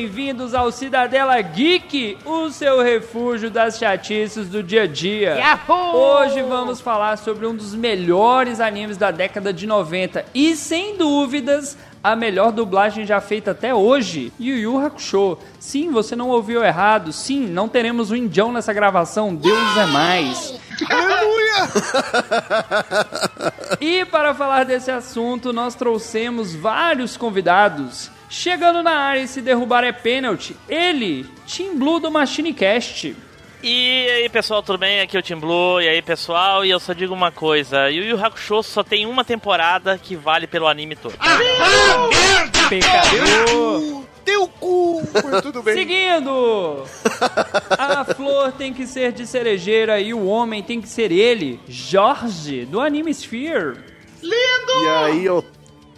bem-vindos ao Cidadela Geek, o seu refúgio das chatices do dia a dia. Yahoo! Hoje vamos falar sobre um dos melhores animes da década de 90 e, sem dúvidas, a melhor dublagem já feita até hoje, Yu Yu Hakusho. Sim, você não ouviu errado. Sim, não teremos o um indião nessa gravação. Deus é mais. E para falar desse assunto, nós trouxemos vários convidados. Chegando na área e se derrubar é pênalti, ele, Team Blue do Machine Cast. E aí pessoal, tudo bem? Aqui é o Team Blue. E aí pessoal, e eu só digo uma coisa: Yu Yu Hakusho só tem uma temporada que vale pelo anime todo. Pecador! Teu cu! Mas tudo bem. Seguindo! A flor tem que ser de cerejeira e o homem tem que ser ele, Jorge, do Anime Sphere. E aí,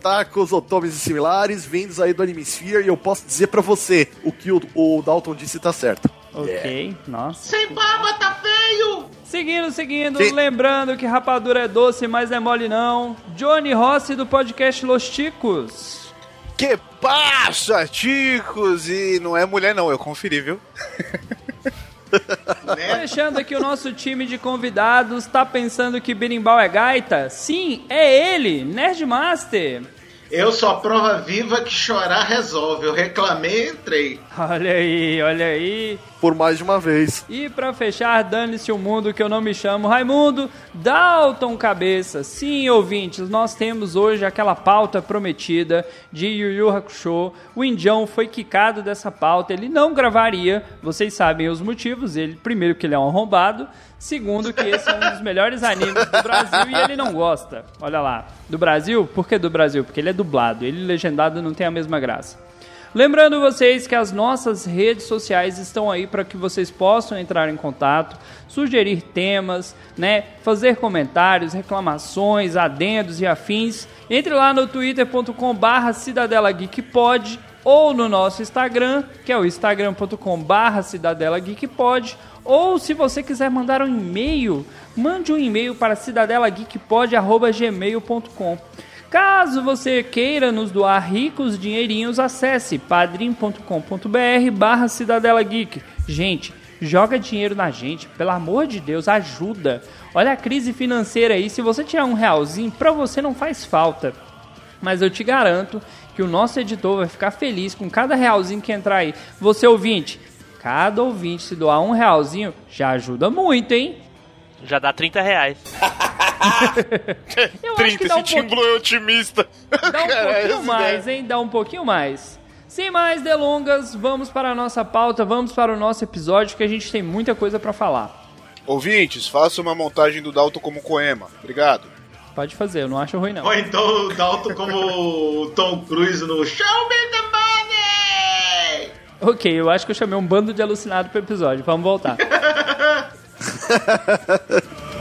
otakus, otomes e similares, vindos aí do Animesphere, e eu posso dizer pra você, o que o, o Dalton disse tá certo. Ok, nossa. Sem barba tá feio! Seguindo, seguindo, Sim. lembrando que rapadura é doce, mas não é mole não. Johnny Rossi do podcast Los Ticos. Que passa, ticos! E não é mulher, não, eu conferi, viu? Fechando aqui o nosso time de convidados, tá pensando que berimbau é gaita? Sim, é ele, Nerdmaster. Eu sou a prova viva que chorar resolve. Eu reclamei e entrei. Olha aí, olha aí. Por mais de uma vez. E pra fechar, dane-se o mundo que eu não me chamo Raimundo, Dalton Cabeça. Sim, ouvintes, nós temos hoje aquela pauta prometida de Yu Yu Hakusho. O Indião foi quicado dessa pauta, ele não gravaria, vocês sabem os motivos. Ele, primeiro, que ele é um arrombado. Segundo, que esse é um dos melhores animes do Brasil e ele não gosta. Olha lá. Do Brasil? Por que do Brasil? Porque ele é dublado. Ele legendado não tem a mesma graça. Lembrando vocês que as nossas redes sociais estão aí para que vocês possam entrar em contato, sugerir temas, né, fazer comentários, reclamações, adendos e afins. Entre lá no twitter.com/barra Cidadela Geek ou no nosso Instagram, que é o instagram.com/barra Cidadela Geek. Ou se você quiser mandar um e-mail, mande um e-mail para cidadelageekpod.gmail.com. Caso você queira nos doar ricos dinheirinhos, acesse padrim.com.br barra Cidadela Geek. Gente, joga dinheiro na gente, pelo amor de Deus, ajuda. Olha a crise financeira aí, se você tirar um realzinho, pra você não faz falta. Mas eu te garanto que o nosso editor vai ficar feliz com cada realzinho que entrar aí. Você ouvinte, cada ouvinte se doar um realzinho, já ajuda muito, hein? Já dá 30 reais. Eu acho que 30, dá um esse Team Blue é otimista. Dá um Cara, pouquinho mais, hein? Dá um pouquinho mais. Sem mais delongas, vamos para a nossa pauta, vamos para o nosso episódio que a gente tem muita coisa para falar. Ouvintes, faça uma montagem do Dalton como Coema. Obrigado. Pode fazer, eu não acho ruim não. Ou então o Dalton como o Tom Cruise no Show Me the Money! Ok, eu acho que eu chamei um bando de alucinado pro episódio. Vamos voltar.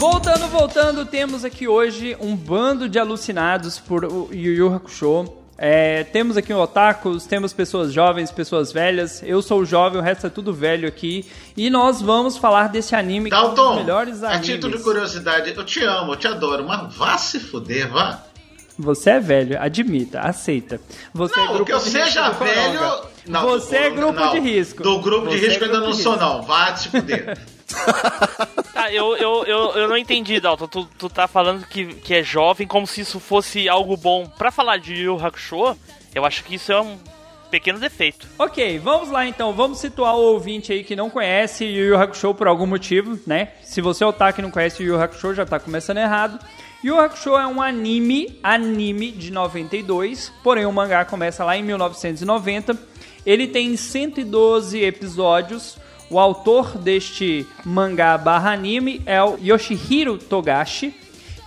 Voltando, voltando, temos aqui hoje um bando de alucinados por Yu Yu Hakusho. É, temos aqui otakus, temos pessoas jovens, pessoas velhas. Eu sou jovem, o resto é tudo velho aqui. E nós vamos falar desse anime que é um dos Dalton, melhores a animes. título de curiosidade, eu te amo, eu te adoro, mas vá se fuder, vá. Você é velho, admita, aceita. Você é Não, grupo que eu de seja velho. Não, Você é do- grupo não, de risco. Do grupo de Você é risco eu ainda não de sou, risco. não. Vá se fuder. Tá, eu, eu, eu, eu não entendi, Dalton. Tu, tu tá falando que, que é jovem como se isso fosse algo bom. Pra falar de Yu Hakusho, eu acho que isso é um pequeno defeito. Ok, vamos lá então. Vamos situar o ouvinte aí que não conhece Yu Yu Hakusho por algum motivo, né? Se você é otaku e não conhece Yu Yu Hakusho, já tá começando errado. Yu Hakusho é um anime, anime de 92, porém o mangá começa lá em 1990. Ele tem 112 episódios. O autor deste mangá barra anime é o Yoshihiro Togashi.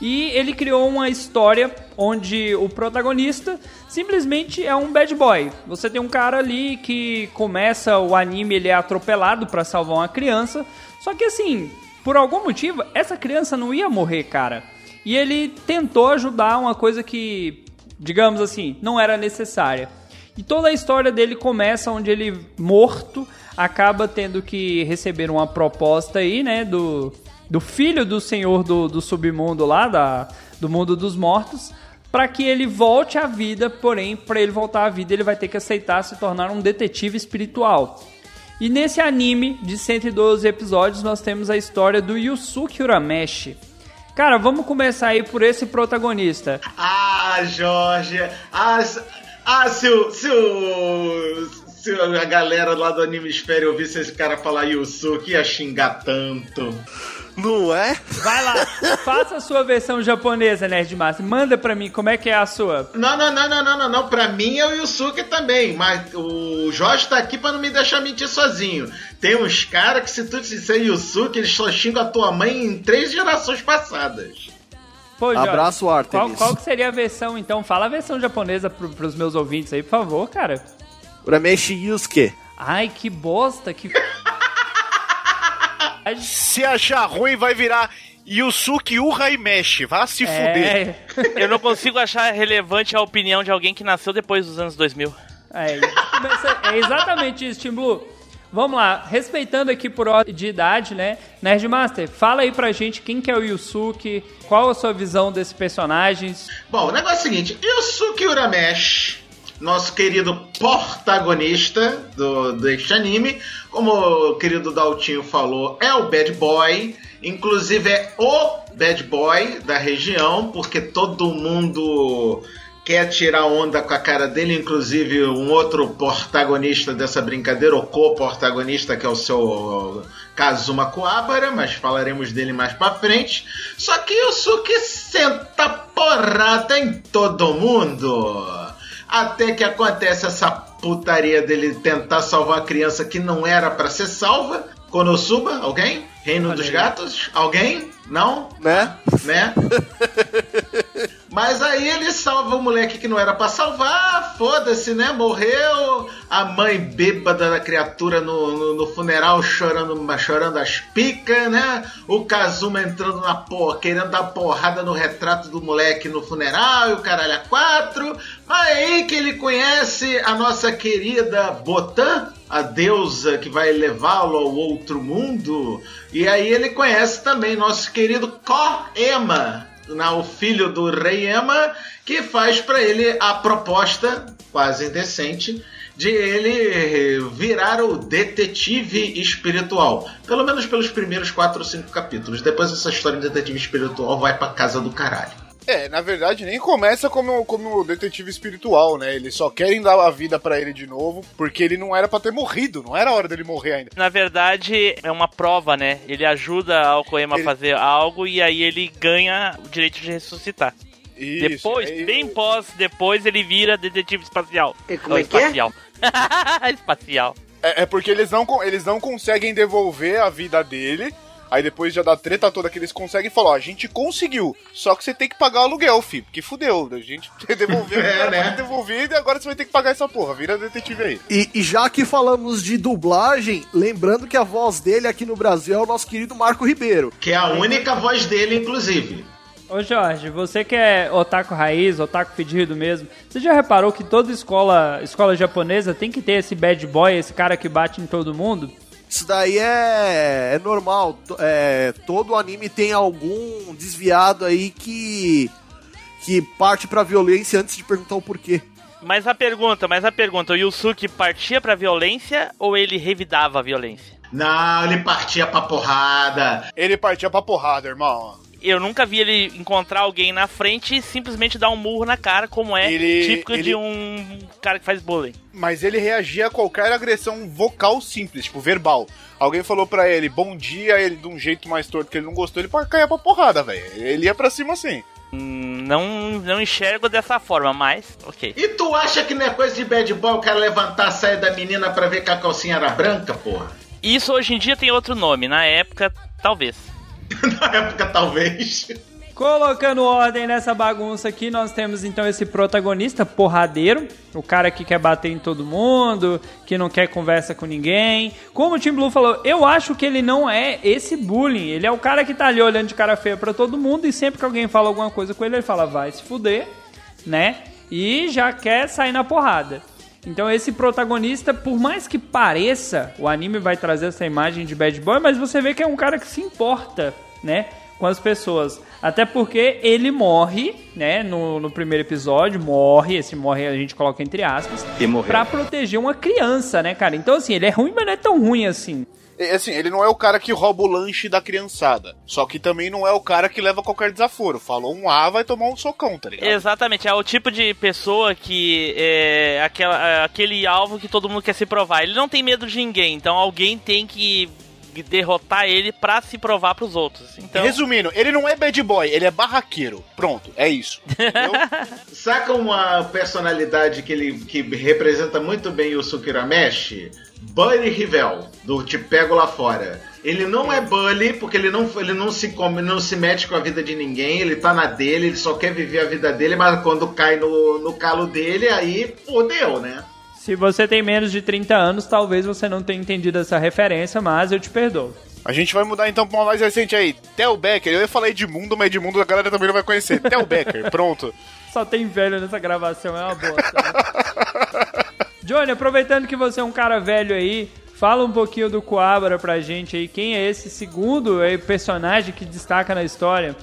E ele criou uma história onde o protagonista simplesmente é um bad boy. Você tem um cara ali que começa o anime, ele é atropelado para salvar uma criança. Só que assim, por algum motivo, essa criança não ia morrer, cara. E ele tentou ajudar uma coisa que, digamos assim, não era necessária. E toda a história dele começa onde ele, morto, acaba tendo que receber uma proposta aí, né, do, do filho do senhor do, do submundo lá, da, do mundo dos mortos, para que ele volte à vida, porém, para ele voltar à vida, ele vai ter que aceitar se tornar um detetive espiritual. E nesse anime de 112 episódios, nós temos a história do Yusuke Urameshi. Cara, vamos começar aí por esse protagonista. Ah, Jorge. Ah, ah se, o, se, a galera lá do Anime Espere ouvisse esse cara falar Yusuke, ia xingar tanto. Não é? Vai lá, faça a sua versão japonesa, Nerdmaster. Manda pra mim como é que é a sua. Não, não, não, não, não, não, não. Pra mim é o Yusuke também, mas o Jorge tá aqui pra não me deixar mentir sozinho. Tem uns caras que se tu disser Yusuke, eles só xingam a tua mãe em três gerações passadas. Pô, Jorge, Abraço, Qual, Artemis. qual que seria a versão, então? Fala a versão japonesa pro, pros meus ouvintes aí, por favor, cara. Urameshi Yusuke. Ai, que bosta, que... Se achar ruim, vai virar Yusuke e mexe. Vá se fuder. É, Eu não consigo achar relevante a opinião de alguém que nasceu depois dos anos 2000. é, começa- é exatamente isso, Tim Blue. Vamos lá, respeitando aqui por ordem de idade, né? Nerdmaster, fala aí pra gente quem que é o Yusuke, qual a sua visão desses personagens. Bom, o negócio é o seguinte: Yusuke Urameshi, nosso querido protagonista do, deste anime, como o querido Daltinho falou, é o bad boy. Inclusive é o bad boy da região, porque todo mundo quer tirar onda com a cara dele, inclusive um outro protagonista dessa brincadeira, o co-protagonista, que é o seu Kazuma Kuwabara, mas falaremos dele mais pra frente. Só que o Suki senta porrada em todo mundo. Até que acontece essa putaria dele tentar salvar a criança que não era pra ser salva. Konosuba, alguém? Reino Olha dos aí. Gatos? Alguém? Não? Né? né? Mas aí ele salva o moleque que não era pra salvar, foda-se, né? Morreu. A mãe bêbada da criatura no, no, no funeral chorando, chorando as picas, né? O Kazuma entrando na porra, querendo dar porrada no retrato do moleque no funeral e o caralho a quatro. Aí que ele conhece a nossa querida Botan, a deusa que vai levá-lo ao outro mundo. E aí ele conhece também nosso querido Ko-Ema, o filho do rei Ema, que faz para ele a proposta, quase indecente, de ele virar o detetive espiritual. Pelo menos pelos primeiros 4 ou 5 capítulos. Depois essa história de detetive espiritual vai pra casa do caralho. É, na verdade, nem começa como, como detetive espiritual, né? Eles só querem dar a vida pra ele de novo, porque ele não era pra ter morrido, não era a hora dele morrer ainda. Na verdade, é uma prova, né? Ele ajuda a Koema Ele- a fazer algo e aí ele ganha o direito de ressuscitar. Isso, depois, aí- bem pós, depois ele vira detetive espacial. E como Não, é que é? espacial. espacial. É, é porque eles não, eles não conseguem devolver a vida dele. Aí depois já da treta toda que eles conseguem falar, ó, a gente conseguiu, só que você tem que pagar o aluguel, fi, porque fudeu, a gente devolveu, É, né? ter devolvido e agora você vai ter que pagar essa porra, vira detetive aí. E, e já que falamos de dublagem, lembrando que a voz dele aqui no Brasil é o nosso querido Marco Ribeiro. Que é a única voz dele, inclusive. Ô Jorge, você que é otaku raiz, otaku pedido mesmo, você já reparou que toda escola, escola japonesa tem que ter esse bad boy, esse cara que bate em todo mundo? Isso daí é, é normal. É, todo anime tem algum desviado aí que, que parte pra violência antes de perguntar o porquê. Mas a pergunta, mas a pergunta, o Yusuke partia pra violência ou ele revidava a violência? Não, ele partia pra porrada. Ele partia pra porrada, irmão. Eu nunca vi ele encontrar alguém na frente e simplesmente dar um murro na cara, como é Ele- típico ele- de um cara que faz bullying. Mas ele reagia a qualquer agressão vocal simples, tipo verbal. Alguém falou pra ele bom dia, ele de um jeito mais torto que ele não gostou, ele caia pra porrada, velho. Ele ia pra cima assim. Hum, Não, não enxergo dessa forma, mas ok. E tu acha que não é coisa de bad boy o cara levantar a saia da menina pra ver que a calcinha era branca, porra? Isso hoje em dia tem outro nome, na época, talvez. Na época, talvez. Colocando ordem nessa bagunça aqui, nós temos então esse protagonista porradeiro, o cara que quer bater em todo mundo, que não quer conversa com ninguém. Como o Tim Blue falou, eu acho que ele não é esse bullying. Ele é o cara que tá ali olhando de cara feia pra todo mundo e sempre que alguém fala alguma coisa com ele, ele fala, vai se fuder, né? E já quer sair na porrada. Então esse protagonista, por mais que pareça, o anime vai trazer essa imagem de bad boy, mas você vê que é um cara que se importa, né, com as pessoas. Até porque ele morre, né, no, no primeiro episódio, morre, esse morre a gente coloca entre aspas, E morreu. pra proteger uma criança, né, cara? Então assim, ele é ruim, mas não é tão ruim assim. É, Assim, ele não é o cara que rouba o lanche da criançada. Só que também não é o cara que leva qualquer desaforo. Falou um A, vai tomar um socão, tá ligado? Exatamente, é o tipo de pessoa que é aquela, é aquele alvo que todo mundo quer se provar. Ele não tem medo de ninguém, então alguém tem que derrotar ele pra se provar pros outros. Então, Resumindo, ele não é bad boy, ele é barraqueiro. Pronto, é isso. Saca uma personalidade que ele que representa muito bem o Sukirameshi? Buddy Rivel, do Te Pego Lá Fora. Ele não é bully, porque ele não, ele não se come, não se mete com a vida de ninguém, ele tá na dele, ele só quer viver a vida dele, mas quando cai no, no calo dele, aí fodeu, né? Se você tem menos de 30 anos, talvez você não tenha entendido essa referência, mas eu te perdoo. A gente vai mudar então pra uma mais recente aí. Tel Becker. Eu ia falar Edmundo, mas Edmundo a galera também não vai conhecer. Tel Becker, pronto. Só tem velho nessa gravação, é uma bosta. né? Johnny, aproveitando que você é um cara velho aí, fala um pouquinho do Coabra pra gente aí. Quem é esse segundo aí, personagem que destaca na história?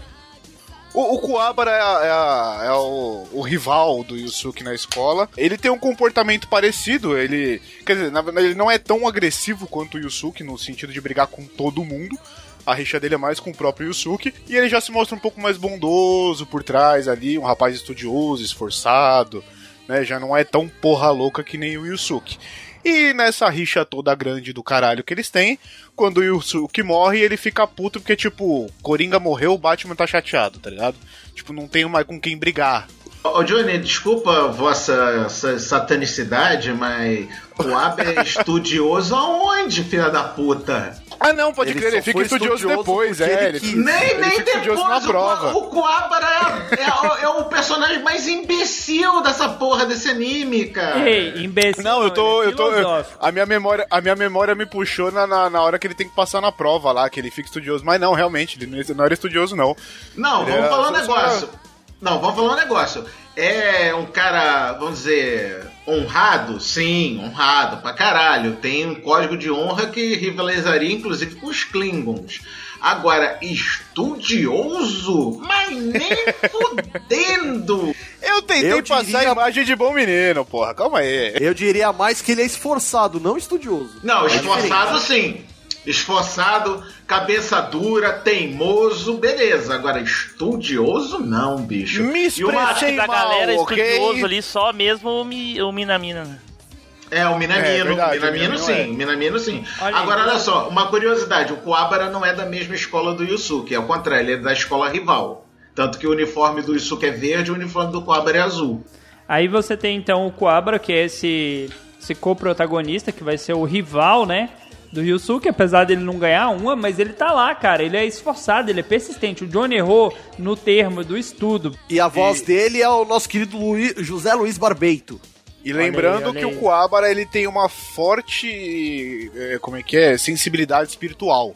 O, o Kuwabara é, a- é a- é o, o rival do Yusuke na escola. Ele tem um comportamento parecido. Ele, quer dizer, na ele não é tão agressivo quanto o Yusuke no sentido de brigar com todo mundo. A rixa dele é mais com o próprio Yusuke. E ele já se mostra um pouco mais bondoso por trás ali, um rapaz estudioso, esforçado, né? Já não é tão porra louca que nem o Yusuke. E nessa rixa toda grande do caralho que eles têm, quando o Yusuke morre, ele fica puto porque, tipo, Coringa morreu, o Batman tá chateado, tá ligado? Tipo, não tem mais com quem brigar. Ô Johnny, desculpa a vossa sa- satanicidade, mas o Abe é estudioso aonde, filha da puta? Ah, não, pode Ele crer, ele fica estudioso, estudioso depois, é. ele quis. Nem, ele nem depois. na o, prova. O Kuwabara é, é, o- é o personagem mais imbecil dessa porra desse anime, cara. Ei, imbecil. Não, eu tô. é Eu tô eu- a, minha memória, a minha memória me puxou na, na, na hora que ele tem que passar na prova lá, que ele fica estudioso. Mas não, realmente, ele não- não era estudioso, não. Não, Ele vamos é- falar um só- negócio. Não, vamos falar um negócio. É um cara, vamos dizer, honrado? Sim, honrado pra caralho. Tem um código de honra que rivalizaria, inclusive, com os Klingons. Agora, estudioso? Mas nem fudendo! Eu tentei Eu passar diria- a imagem de bom menino, porra. Calma aí. Eu diria mais que ele é esforçado, não estudioso. Não, É esforçado sim. Esforçado, cabeça dura, teimoso, beleza. Agora, estudioso não, bicho. Me E uma- expressei da galera estudioso ali, só mesmo o, Mi- o Minamina. né? É, o Minamino. É, verdade, Minamino, o Minamino sim, é. Minamino sim. Olha Agora, aí. olha só, uma curiosidade: o Kuwabara não é da mesma escola do Yusuke, é o contrário, ele é da escola rival. Tanto que o uniforme do Yusuke é verde e o uniforme do Kuwabara é azul. Aí você tem então o Coabra, que é esse, esse co-protagonista, que vai ser o rival, né? Do Yusuke, apesar dele não ganhar uma, mas ele tá lá, cara. Ele é esforçado, ele é persistente. O Johnny errou no termo do estudo. E a voz dele é o nosso querido Luí- José Luiz Barbeito. E Olha lembrando aí, olha que aí. o Kuwabara ele tem uma forte, é, como é que é, sensibilidade espiritual.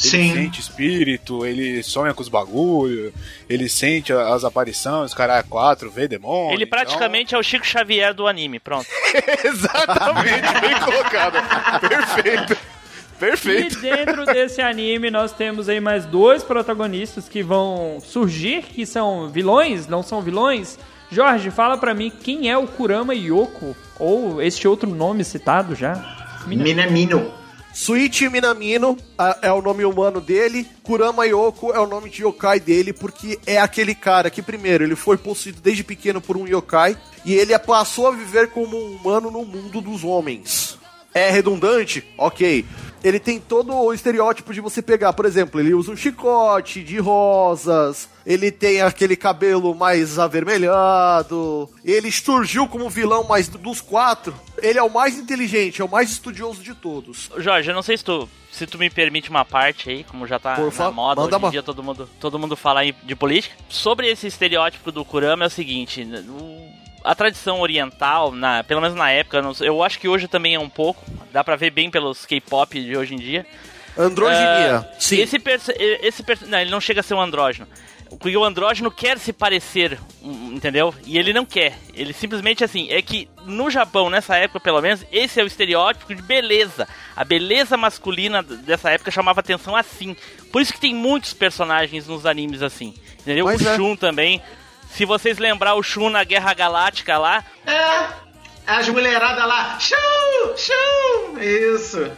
Ele Sim. sente espírito, ele sonha com os bagulho, ele sente as aparições, caralho, quatro, vê demônio. Ele praticamente é o Chico Xavier do anime, pronto. Então... Exatamente, bem colocado. Perfeito. E Perfeito. dentro desse anime nós temos aí mais dois protagonistas que vão surgir, que são vilões, não são vilões. Jorge, fala pra mim quem é o Kurama Yoko, ou este outro nome citado já. Mina- Minamino. Suichi Minamino é o nome humano dele, Kurama Yoko é o nome de yokai dele, porque é aquele cara que, primeiro, ele foi possuído desde pequeno por um yokai e ele passou a viver como um humano no mundo dos homens. É redundante? Ok. Ele tem todo o estereótipo de você pegar, por exemplo, ele usa um chicote de rosas, ele tem aquele cabelo mais avermelhado, ele surgiu como vilão, mas dos quatro, ele é o mais inteligente, é o mais estudioso de todos. Jorge, eu não sei se tu, se tu me permite uma parte aí, como já tá Por na moda, hoje em dia todo mundo, todo mundo fala aí de política. Sobre esse estereótipo do Kurama é o seguinte, o- a tradição oriental, na, pelo menos na época, eu acho que hoje também é um pouco, dá pra ver bem pelos K-pop de hoje em dia, Androginia, Ah, sim. Esse, esse Não, ele não chega a ser um andrógeno. Porque o andrógeno quer se parecer, entendeu? E ele não quer. Ele simplesmente assim, é que no Japão, nessa época pelo menos, esse é o estereótipo de beleza. A beleza masculina dessa época chamava atenção assim. Por isso que tem muitos personagens nos animes assim. Entendeu? Pois o é. Shun também. Se vocês lembrar o Shun na Guerra Galáctica lá, É, as mulheradas lá, chum, chum, isso.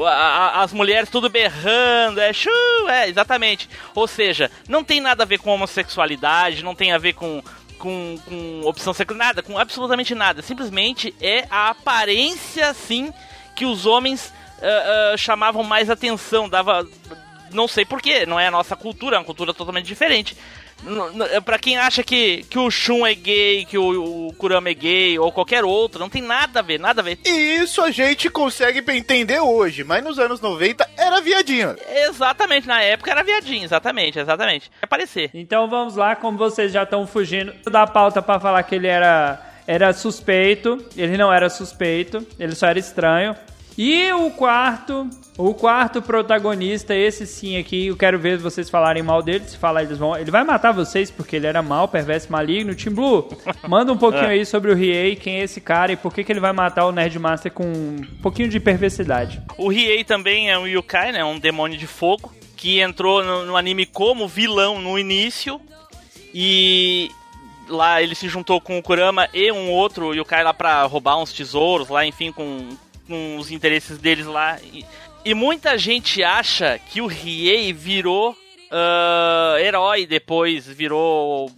A- a- as mulheres tudo berrando, é chu, é, exatamente. Ou seja, não tem nada a ver com homossexualidade, não tem a ver com, com, com opção sexual, nada, com absolutamente nada. Simplesmente é a aparência, assim, que os homens ah, ah, chamavam mais atenção, dava. Não sei porquê, não é a nossa cultura, é uma cultura totalmente diferente. N- Pra quem acha que, que o Shun é gay, que o, o Kurama é gay, ou qualquer outro, não tem nada a ver, nada a ver. E isso a gente consegue entender hoje, mas nos anos 90 era viadinho. Exatamente, na época era viadinho, exatamente, exatamente. Vai aparecer. Então vamos lá, como vocês já estão fugindo da pauta pra falar que ele era, era suspeito, ele não era suspeito, ele só era estranho. E o quarto, o quarto protagonista, esse sim aqui, eu quero ver vocês falarem mal dele, se falar eles vão, ele vai matar vocês porque ele era mal, perverso, maligno. Tim Blue, manda um pouquinho aí sobre o Riei, quem é esse cara e por que, que ele vai matar o Nerdmaster com um pouquinho de perversidade. O Riei também é um Yukai, né? Um demônio de fogo. Que entrou no, no anime como vilão no início. E lá ele se juntou com o Kurama e um outro Yukai lá pra roubar uns tesouros lá, enfim, com, com os interesses deles lá. E, e muita gente acha que o Riei virou ah, herói depois, virou.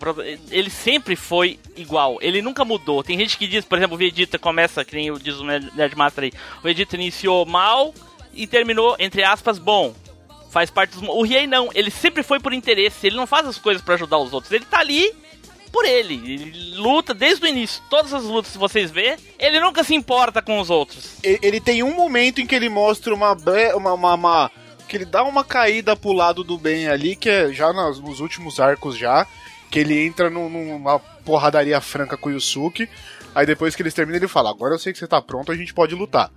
Ele sempre foi igual, ele nunca mudou. Tem gente que diz, por exemplo, o Vegeta começa, que nem diz o Nerd- Nerdmaster aí, o Vegeta iniciou mal e terminou, entre aspas, bom. Faz parte dos. O Riei não, ele sempre foi por interesse, ele não faz as coisas pra ajudar os outros, ele tá ali por ele. Ele luta desde o início. Todas as lutas que vocês vê, ele nunca se importa com os outros. Ele, tem um momento em que ele mostra uma, uma, uma, uma- que ele dá uma caída pro lado do bem ali, que é já nos últimos arcos já, que ele entra num- numa porradaria franca com o Yusuke, aí depois que eles terminam ele fala, agora eu sei que você tá pronto, a gente pode lutar.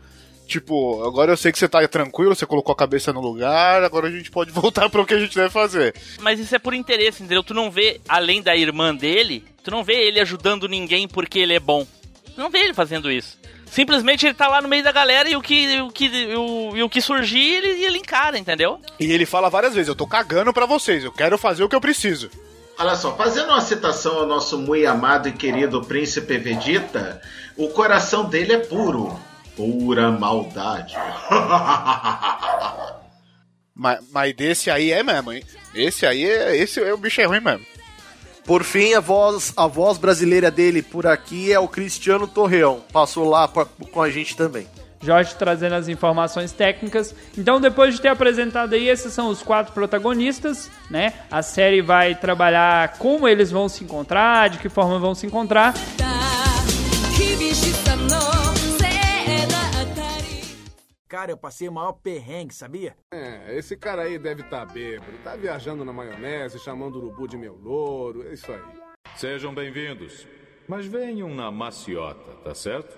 Tipo, agora eu sei que você tá tranquilo, você colocou a cabeça no lugar, agora a gente pode voltar pro que a gente deve fazer. Mas isso é por interesse, entendeu? Tu não vê, além da irmã dele, tu não vê ele ajudando ninguém porque ele é bom. Tu não vê ele fazendo isso. Simplesmente ele tá lá no meio da galera e o que, o que, o, e o que surgir, ele, ele encara, entendeu? E ele fala várias vezes, eu tô cagando pra vocês, eu quero fazer o que eu preciso. Olha só, fazendo uma citação ao nosso muito amado e querido príncipe Vegeta, o coração dele é puro. Pura maldade. Mas, mas desse aí é mesmo, hein? Esse aí é. Esse é o bicho é ruim mesmo. Por fim, a voz, a voz brasileira dele por aqui é o Cristiano Torreão. Passou lá pra- com a gente também. Jorge trazendo as informações técnicas. Então, depois de ter apresentado aí, esses são os quatro protagonistas, né? A série vai trabalhar como eles vão se encontrar, de que forma vão se encontrar. 厳 Cara, eu passei o maior perrengue, sabia? É, esse cara aí deve estar bêbado. Tá viajando na maionese, chamando o urubu de meu louro. É isso aí. Sejam bem-vindos. Mas venham na maciota, tá certo?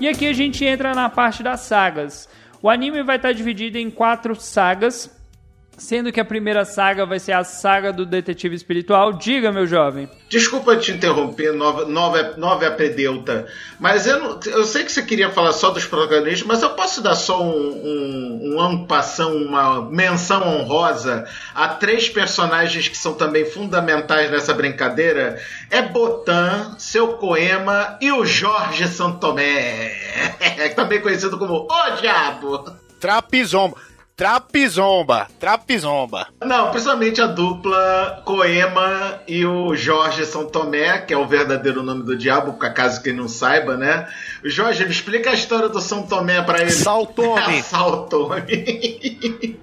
E aqui a gente entra na parte das sagas. O anime vai estar dividido em quatro sagas, sendo que a primeira saga vai ser a saga do detetive espiritual. Diga, meu jovem. Desculpa te interromper, nova, nova, nova apedeuta, mas eu, não- eu sei que você queria falar só dos protagonistas, mas eu posso dar só um, um, um ampassão, uma menção honrosa a três personagens que são também fundamentais nessa brincadeira? É Botan, Seu Coema e o Jorge Santomé, também conhecido como O Diabo. Trapizomba. Trapizomba, trapizomba. Não, principalmente a dupla Coema e o Jorge São Tomé, que é o verdadeiro nome do diabo, por acaso quem não saiba, né? Jorge, me explica a história do São Tomé pra ele. Saltome. Saltome.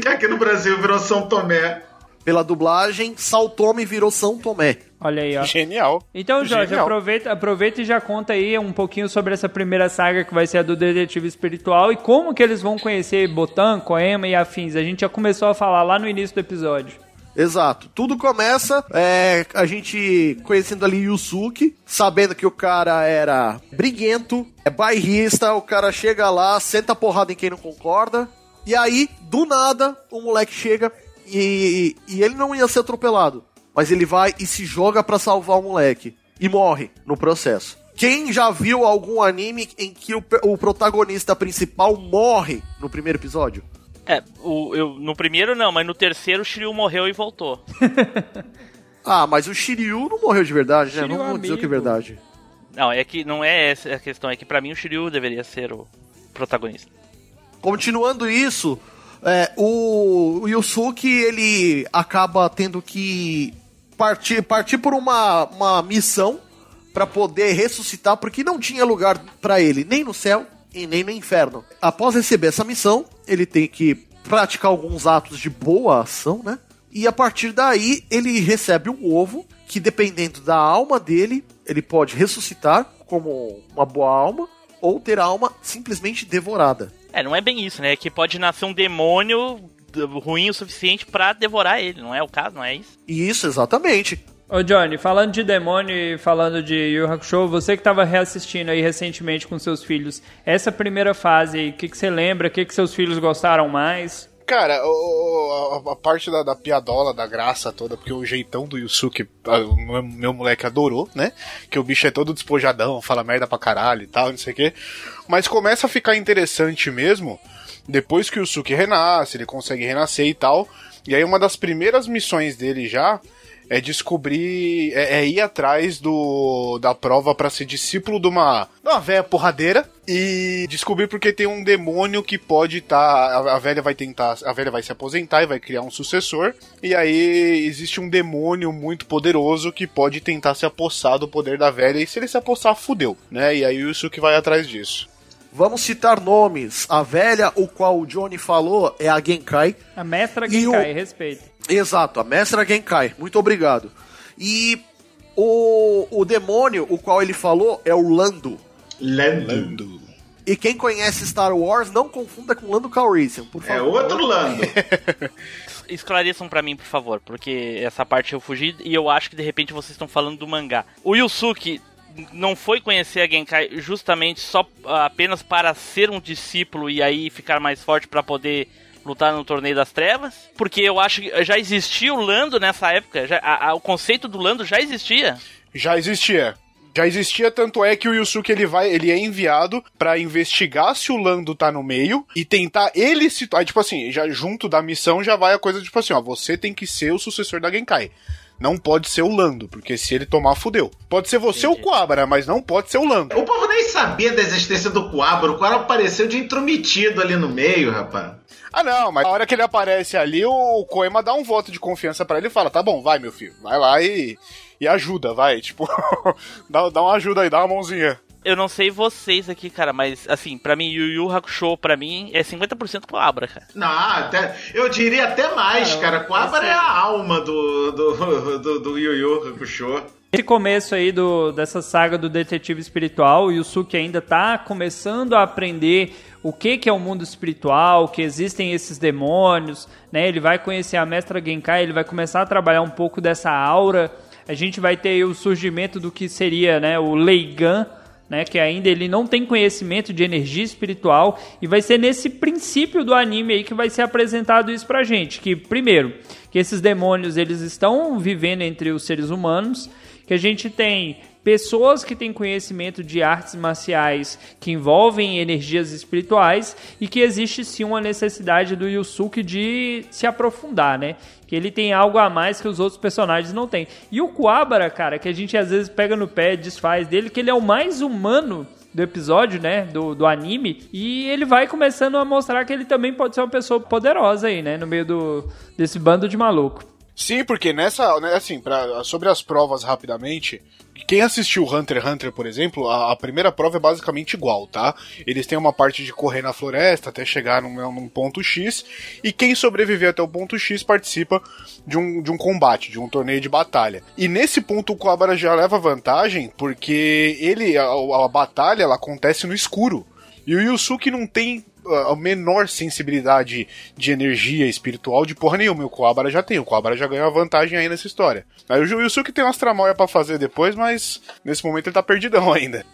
que aqui no Brasil virou São Tomé. Pela dublagem, Saltome virou São Tomé. Olha aí, ó. Genial. Então, Jorge, Genial. aproveita, aproveita e já conta aí um pouquinho sobre essa primeira saga que vai ser a do Detetive Espiritual e como que eles vão conhecer Botan, Coema e afins. A gente já começou a falar lá no início do episódio. Exato. Tudo começa é, a gente conhecendo ali Yusuke, sabendo que o cara era briguento, é bairrista, o cara chega lá, senta a porrada em quem não concorda, e aí, do nada, o moleque chega e, e ele não ia ser atropelado, mas ele vai e se joga pra salvar o moleque e morre no processo. Quem já viu algum anime em que o, o protagonista principal morre no primeiro episódio? É, o, eu, no primeiro não, mas no terceiro o Shiryu morreu e voltou. Ah, mas o Shiryu não morreu de verdade, né? Shiryu Não vou dizer o que é verdade. Não, é que não é essa a questão, é que pra mim o Shiryu deveria ser o protagonista. Continuando isso, é, o, o Yusuke ele acaba tendo que partir, partir por uma, uma missão para poder ressuscitar, porque não tinha lugar para ele nem no céu e nem no inferno. Após receber essa missão, ele tem que praticar alguns atos de boa ação, né? E a partir daí ele recebe um ovo que, dependendo da alma dele, ele pode ressuscitar como uma boa alma ou ter a alma simplesmente devorada. É, não é bem isso, né? É que pode nascer um demônio ruim o suficiente pra devorar ele, não é o caso, não é isso? Isso, exatamente. Ô Johnny, falando de demônio e falando de Yu Yu Hakusho, você que estava reassistindo aí recentemente com seus filhos, essa primeira fase aí, o que, que você lembra? O que, que seus filhos gostaram mais? Cara, o- a, a parte da, da piadola, da graça toda, porque o jeitão do Yusuke, a- o meu, meu moleque adorou, né? Que o bicho é todo despojadão, fala merda pra caralho e tal, não sei o quê. Mas começa a ficar interessante mesmo depois que o Yusuke renasce, ele consegue renascer e tal. E aí uma das primeiras missões dele já é descobrir, é, é ir atrás do da prova pra ser discípulo de uma, de uma velha porradeira e descobrir porque tem um demônio que pode estar, a, a velha vai tentar, a velha vai se aposentar e vai criar um sucessor e aí existe um demônio muito poderoso que pode tentar se apossar do poder da velha e se ele se apossar, fudeu, né? E aí o Yusuke vai atrás disso. Vamos citar nomes. A velha, o qual o Johnny falou, é a Genkai. A mestra E o- Genkai, respeito. Exato, a mestra Genkai. Muito obrigado. E o, o demônio, o qual ele falou, é o Lando. Lando. E quem conhece Star Wars, não confunda com Lando Calrissian, por favor. É outro Lando. Esclareçam pra mim, por favor, porque essa parte eu fugi e eu acho que de repente vocês estão falando do mangá. O Yusuke não foi conhecer a Genkai justamente só ah, apenas para ser um discípulo e aí ficar mais forte pra poder lutar no torneio das trevas, porque eu acho que já existia o Lando nessa época, já- a- a- o conceito do Lando já existia. Já existia. Já existia, tanto é que o Yusuke ele vai, ele é enviado pra investigar se o Lando tá no meio e tentar ele se, aí, tipo assim, já junto da missão já vai a coisa tipo assim, ó, você tem que ser o sucessor da Genkai. Não pode ser o Lando, porque se ele tomar, fudeu. Pode ser você ou o Coabra, mas não pode ser o Lando. O povo nem sabia da existência do Coabra. O Coabra apareceu de intrometido ali no meio, rapaz. Ah, não, mas a hora que ele aparece ali, o Koema dá um voto de confiança pra ele e fala: tá bom, vai, meu filho, vai lá e, e ajuda, vai. Tipo, dá, dá uma ajuda aí, dá uma mãozinha. Eu não sei vocês aqui, cara, mas assim, pra mim, Yu Yu Hakusho, pra mim, é 50% Coabra, cara. Não, até, eu diria até mais, cara. Coabra é a alma do, do, do, do Yu Yu Hakusho. Esse começo aí do, dessa saga do detetive espiritual, o Yusuke ainda tá começando a aprender o que, que é o mundo espiritual, que existem esses demônios, né? Ele vai conhecer a mestra Genkai, ele vai começar a trabalhar um pouco dessa aura. A gente vai ter aí o surgimento do que seria, né, o Leigan, né, que ainda ele não tem conhecimento de energia espiritual e vai ser nesse princípio do anime aí que vai ser apresentado isso pra gente, que primeiro, que esses demônios eles estão vivendo entre os seres humanos, que a gente tem pessoas que têm conhecimento de artes marciais que envolvem energias espirituais e que existe sim uma necessidade do Yusuke de se aprofundar, né? Que ele tem algo a mais que os outros personagens não têm. E o Kuwabara, cara, que a gente às vezes pega no pé, desfaz dele, que ele é o mais humano do episódio, né? Do, do anime. E ele vai começando a mostrar que ele também pode ser uma pessoa poderosa aí, né? No meio do, desse bando de maluco. Sim, porque nessa, né, assim, pra, sobre as provas rapidamente, quem assistiu Hunter x Hunter, por exemplo, a, a primeira prova é basicamente igual, tá? Eles têm uma parte de correr na floresta até chegar num, num ponto X, e quem sobreviver até o ponto X participa de um, de um combate, de um torneio de batalha. E nesse ponto o Kuwabara já leva vantagem, porque ele, a, a batalha, ela acontece no escuro. E o Yusuke não tem a menor sensibilidade de energia espiritual de porra nenhuma. O Kuwabara já tem. O Kuwabara já ganhou a vantagem aí nessa história. Aí o Yusuke tem umas tramóias pra fazer depois, mas nesse momento ele tá perdidão ainda.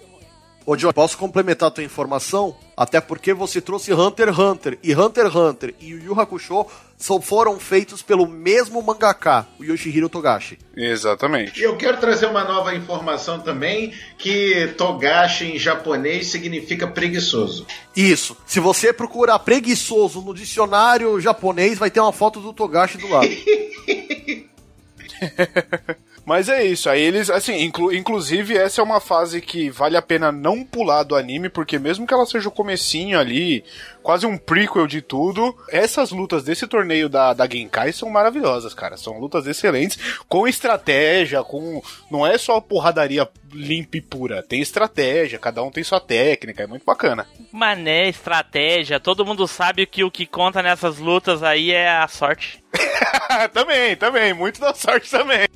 Ô, John, posso complementar a tua informação? Até porque você trouxe Hunter x Hunter. E Hunter x Hunter e Yu Yu Hakusho só foram feitos pelo mesmo mangaka, o Yoshihiro Togashi. Exatamente. E eu quero trazer uma nova informação também, que Togashi em japonês significa preguiçoso. Isso. Se você procurar preguiçoso no dicionário japonês, vai ter uma foto do Togashi do lado. Mas é isso, aí eles, assim, inclu inclusive essa é uma fase que vale a pena não pular do anime, porque mesmo que ela seja o comecinho ali, quase um prequel de tudo, essas lutas desse torneio da, da Genkai são maravilhosas, cara. São lutas excelentes, com estratégia, com. Não é só porradaria limpa e pura, tem estratégia, cada um tem sua técnica, é muito bacana. Mané, estratégia, todo mundo sabe que o que conta nessas lutas aí é a sorte. também, também, muito da sorte também.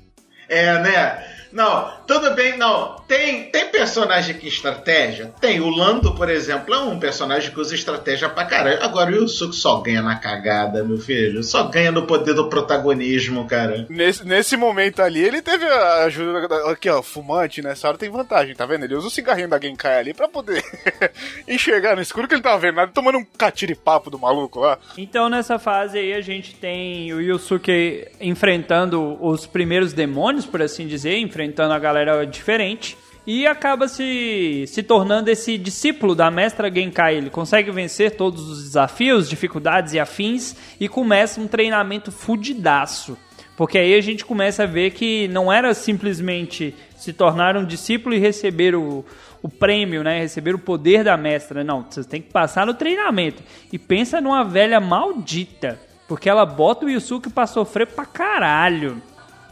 É, né? Não, tudo bem, não. Tem, tem personagem que estratégia? Tem. O Lando, por exemplo, é um personagem que usa estratégia pra caralho. Agora o Yusuke só ganha na cagada, meu filho. Só ganha no poder do protagonismo, cara. Nesse, nesse momento ali, ele teve a ajuda. da- Aqui, ó, fumante, nessa hora tem vantagem, tá vendo? Ele usa o cigarrinho da Genkai ali pra poder enxergar no escuro que ele tava vendo nada, tomando um catiripapo do maluco lá. Então nessa fase aí a gente tem o Yusuke enfrentando os primeiros demônios, por assim dizer, enfrentando a galera diferente. E acaba se, se tornando esse discípulo da mestra Genkai. Ele consegue vencer todos os desafios, dificuldades e afins e começa um treinamento fudidaço. Porque aí a gente começa a ver que não era simplesmente se tornar um discípulo e receber o, o prêmio, né? Receber o poder da mestra. Não, você tem que passar no treinamento. E pensa numa velha maldita. Porque ela bota o Yusuke pra sofrer pra caralho.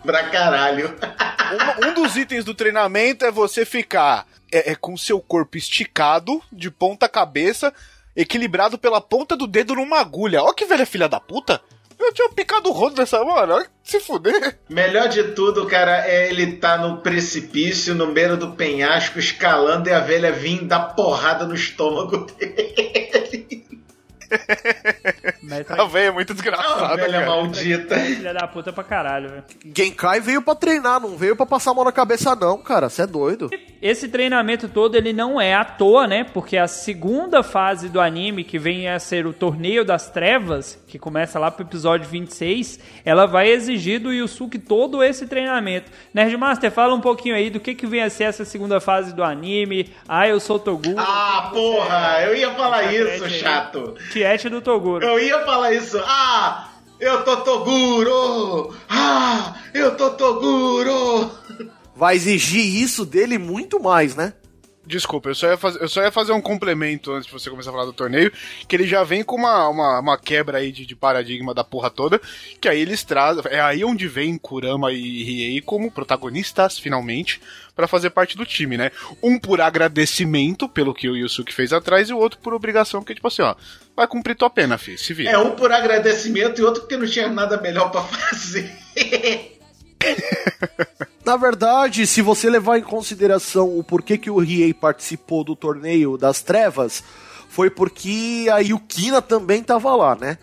Pra caralho. Um, um dos itens do treinamento é você ficar é, é, com seu corpo esticado, de ponta cabeça, equilibrado pela ponta do dedo numa agulha. Ó que velha filha da puta! Eu tinha picado o rodo dessa hora, olha que se fuder. Melhor de tudo, cara, é ele tá no precipício, no meio do penhasco, escalando e a velha vir dar porrada no estômago dele. Mestra A velha é muito desgraçada, velha cara. maldita. filha da puta pra caralho, velho. Genkai veio pra treinar, não veio pra passar a mão na cabeça não, cara. Você é doido. Esse treinamento todo ele não é à toa, né? Porque a segunda fase do anime, que vem a ser o Torneio das Trevas, que começa lá pro episódio 26, ela vai exigir do Yusuke todo esse treinamento. Nerdmaster, fala um pouquinho aí do que, que vem a ser essa segunda fase do anime. Ah, eu sou Toguro. Ah, porra, eu ia falar isso, chato. Tiete do Toguro. Eu ia falar isso. Ah, eu tô Toguro! Ah, eu tô Toguro! Vai exigir isso dele muito mais, né? Desculpa, eu só, ia fazer, eu só ia fazer um complemento antes de você começar a falar do torneio, que ele já vem com uma, uma, uma quebra aí de, de paradigma da porra toda, que aí eles trazem, é aí onde vem Kurama e Riei como protagonistas, finalmente, pra fazer parte do time, né? Um por agradecimento pelo que o Yusuke fez atrás e o outro por obrigação, porque tipo assim, ó, vai cumprir tua pena, filho, se vira. É um por agradecimento e outro porque não tinha nada melhor pra fazer. Na verdade, se você levar em consideração o porquê que o Riei participou do torneio das trevas, foi porque a Yukina também tava lá, né?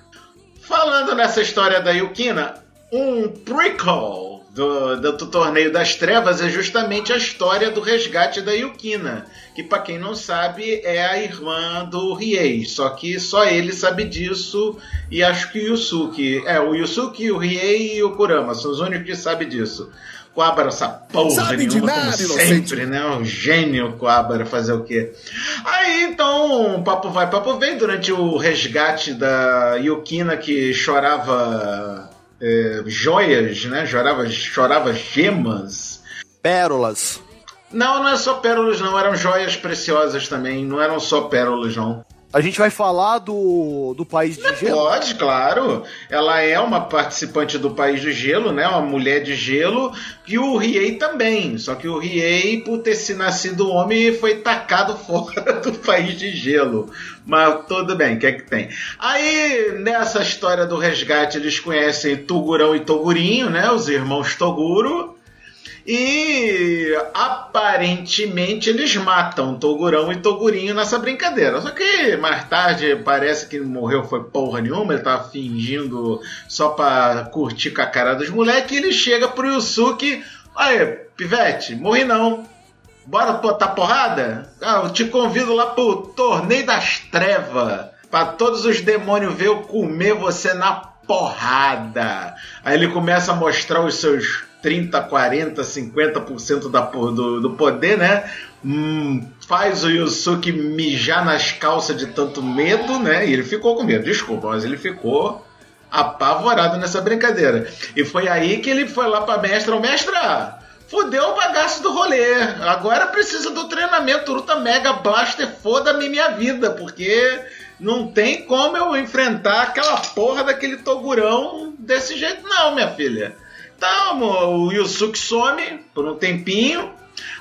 Falando nessa história da Yukina, um prequel do, do, do Torneio das Trevas é justamente a história do resgate da Yukina, que pra quem não sabe é a irmã do Riei, só que só ele sabe disso e acho que o Yusuke, é o Yusuke, o Riei e o Kurama são os únicos que sabem disso. Coabara essa porra Sabe de nenhuma, nada, como sempre, né? Um gênio Coabara fazer o quê? Aí então, papo vai, papo vem, durante o resgate da Yukina que chorava é, joias, né? Chorava, chorava gemas. Pérolas. Não, não é só pérolas, não. Eram joias preciosas também. Não eram só pérolas, não. A gente vai falar do, do país de gelo? Pode, claro. Ela é uma participante do País do Gelo, né? Uma mulher de gelo. E o Riei também. Só que o Riei, por ter se nascido homem, foi tacado fora do País de Gelo. Mas tudo bem, o que é que tem? Aí, nessa história do resgate, eles conhecem Tugurão e Togurinho, né? Os irmãos Toguro. E aparentemente eles matam Togurão e Togurinho nessa brincadeira. Só que mais tarde parece que morreu foi porra nenhuma, ele tava fingindo só pra curtir com a cara dos moleques. E ele chega pro Yusuke: Aí, pivete, morri não. Bora botar porrada? Ah, eu te convido lá pro Torneio das Trevas. Pra todos os demônios ver eu comer você na porrada. Aí ele começa a mostrar os seus 30, 40, 50% da, do, do poder, né? Hum, faz o Yusuke mijar nas calças de tanto medo, né? E ele ficou com medo, desculpa, mas ele ficou apavorado nessa brincadeira. E foi aí que ele foi lá pra mestra, o mestra, fudeu o bagaço do rolê. Agora precisa do treinamento Luta Mega Blaster, foda-me minha vida, porque não tem como eu enfrentar aquela porra daquele Togurão desse jeito não, minha filha. Então, o Yusuke some por um tempinho.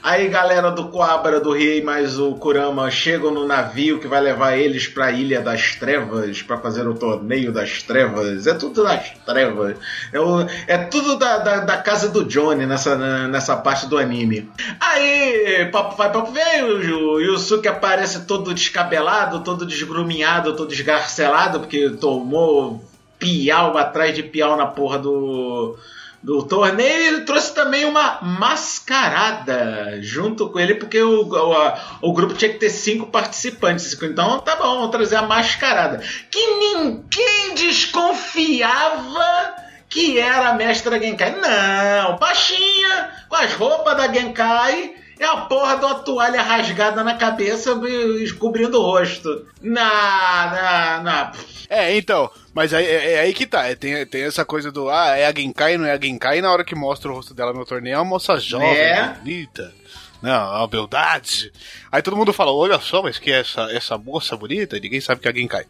Aí, galera do Coabra, do Rei, mais o Kurama chegam no navio que vai levar eles pra Ilha das Trevas para fazer o torneio das trevas. É tudo das trevas. É, o- é tudo da, da, da casa do Johnny nessa, nessa parte do anime. Aí, papo vai, papo vem. O, Yusuke aparece todo descabelado, todo desgruminhado, todo esgarcelado, porque tomou piau atrás de piau na porra do do torneio, ele trouxe também uma mascarada junto com ele, porque o, o, a- o grupo tinha que ter cinco participantes. Então tá bom, vamos trazer a mascarada. Que ninguém desconfiava que era a mestra Genkai. Não, baixinha, com as roupas da Genkai. É a porra de uma toalha rasgada na cabeça e cobrindo o rosto. Não, não, não. É, então, mas aí, é, é aí que tá. é, tem, tem essa coisa do, ah, é a Genkai, não é a Genkai, e na hora que mostra o rosto dela no torneio, é uma moça jovem, Né? bonita. Não, é uma beldade. Aí todo mundo fala, olha só, mas que é essa, essa moça bonita, e ninguém sabe que é a Genkai.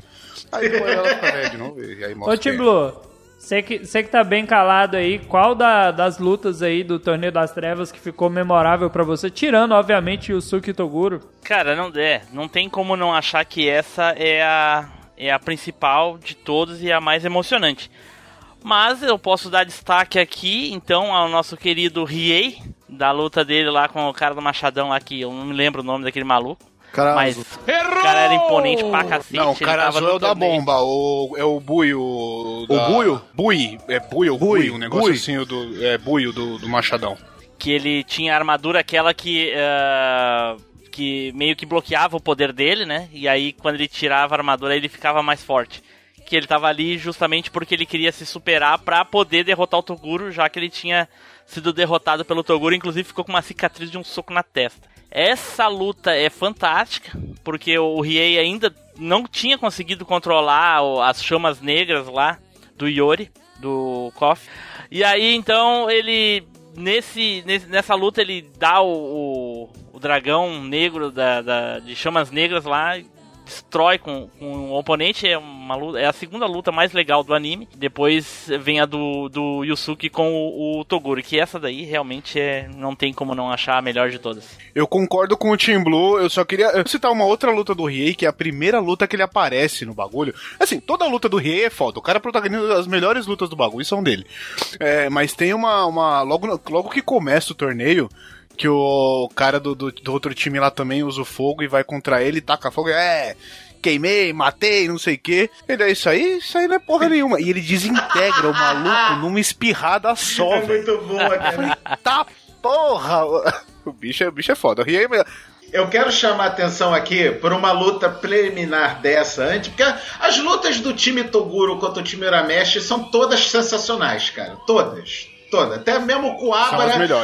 Aí depois ela velha de novo, e aí mostra Ô, você que, você que tá bem calado aí, qual da- das lutas aí do Torneio das Trevas que ficou memorável pra você? Tirando, obviamente, o Suki Toguro. Cara, não é, não tem como não achar que essa é a é a principal de todas e a mais emocionante. Mas eu posso dar destaque aqui, então, ao nosso querido Riei, da luta dele lá com o cara do Machadão lá, que eu não me lembro o nome daquele maluco. Carazo. Mas o cara era imponente pra cacete. Não, o ele cara tava azul é o da torneio. bomba, o, é o buio. O buio? Bui, é buio Bui, bui, um negócio bui. assim, o do, é buio do, do Machadão. que ele tinha a armadura aquela que ah, que meio que bloqueava o poder dele, né? E aí quando ele tirava a armadura ele ficava mais forte. Que ele tava ali justamente porque ele queria se superar pra poder derrotar o Toguro, já que ele tinha sido derrotado pelo Toguro, inclusive ficou com uma cicatriz de um soco na testa. Essa luta é fantástica, porque o Riei ainda não tinha conseguido controlar as chamas negras lá do Yori, do Koff. E aí então ele nesse- nessa luta ele dá o, o, o dragão negro da, da- de chamas negras lá destrói com, com o oponente é uma luta, é a segunda luta mais legal do anime depois vem a do, do Yusuke com o, o Toguro que essa daí realmente é não tem como não achar a melhor de todas Eu concordo com o Team Blue, eu só queria citar uma outra luta do Riei, que é a primeira luta que ele aparece no bagulho. Assim, toda luta do Riei é foda, o cara protagoniza as melhores lutas do bagulho são dele. É, mas tem uma, uma logo, logo que começa o torneio, que o cara do, do, do outro time lá também usa o fogo e vai contra ele, taca fogo, é... Queimei, matei, não sei o que. Ele é isso aí, isso aí não é porra nenhuma. E ele desintegra o maluco numa espirrada só, É velho. muito boa, cara. Tá porra! O bicho é, o bicho é foda. Riei é Eu quero chamar a atenção aqui por uma luta preliminar dessa antes, porque as lutas do time Toguro contra o time Urameshi são todas sensacionais, cara. Todas. Todas. Até mesmo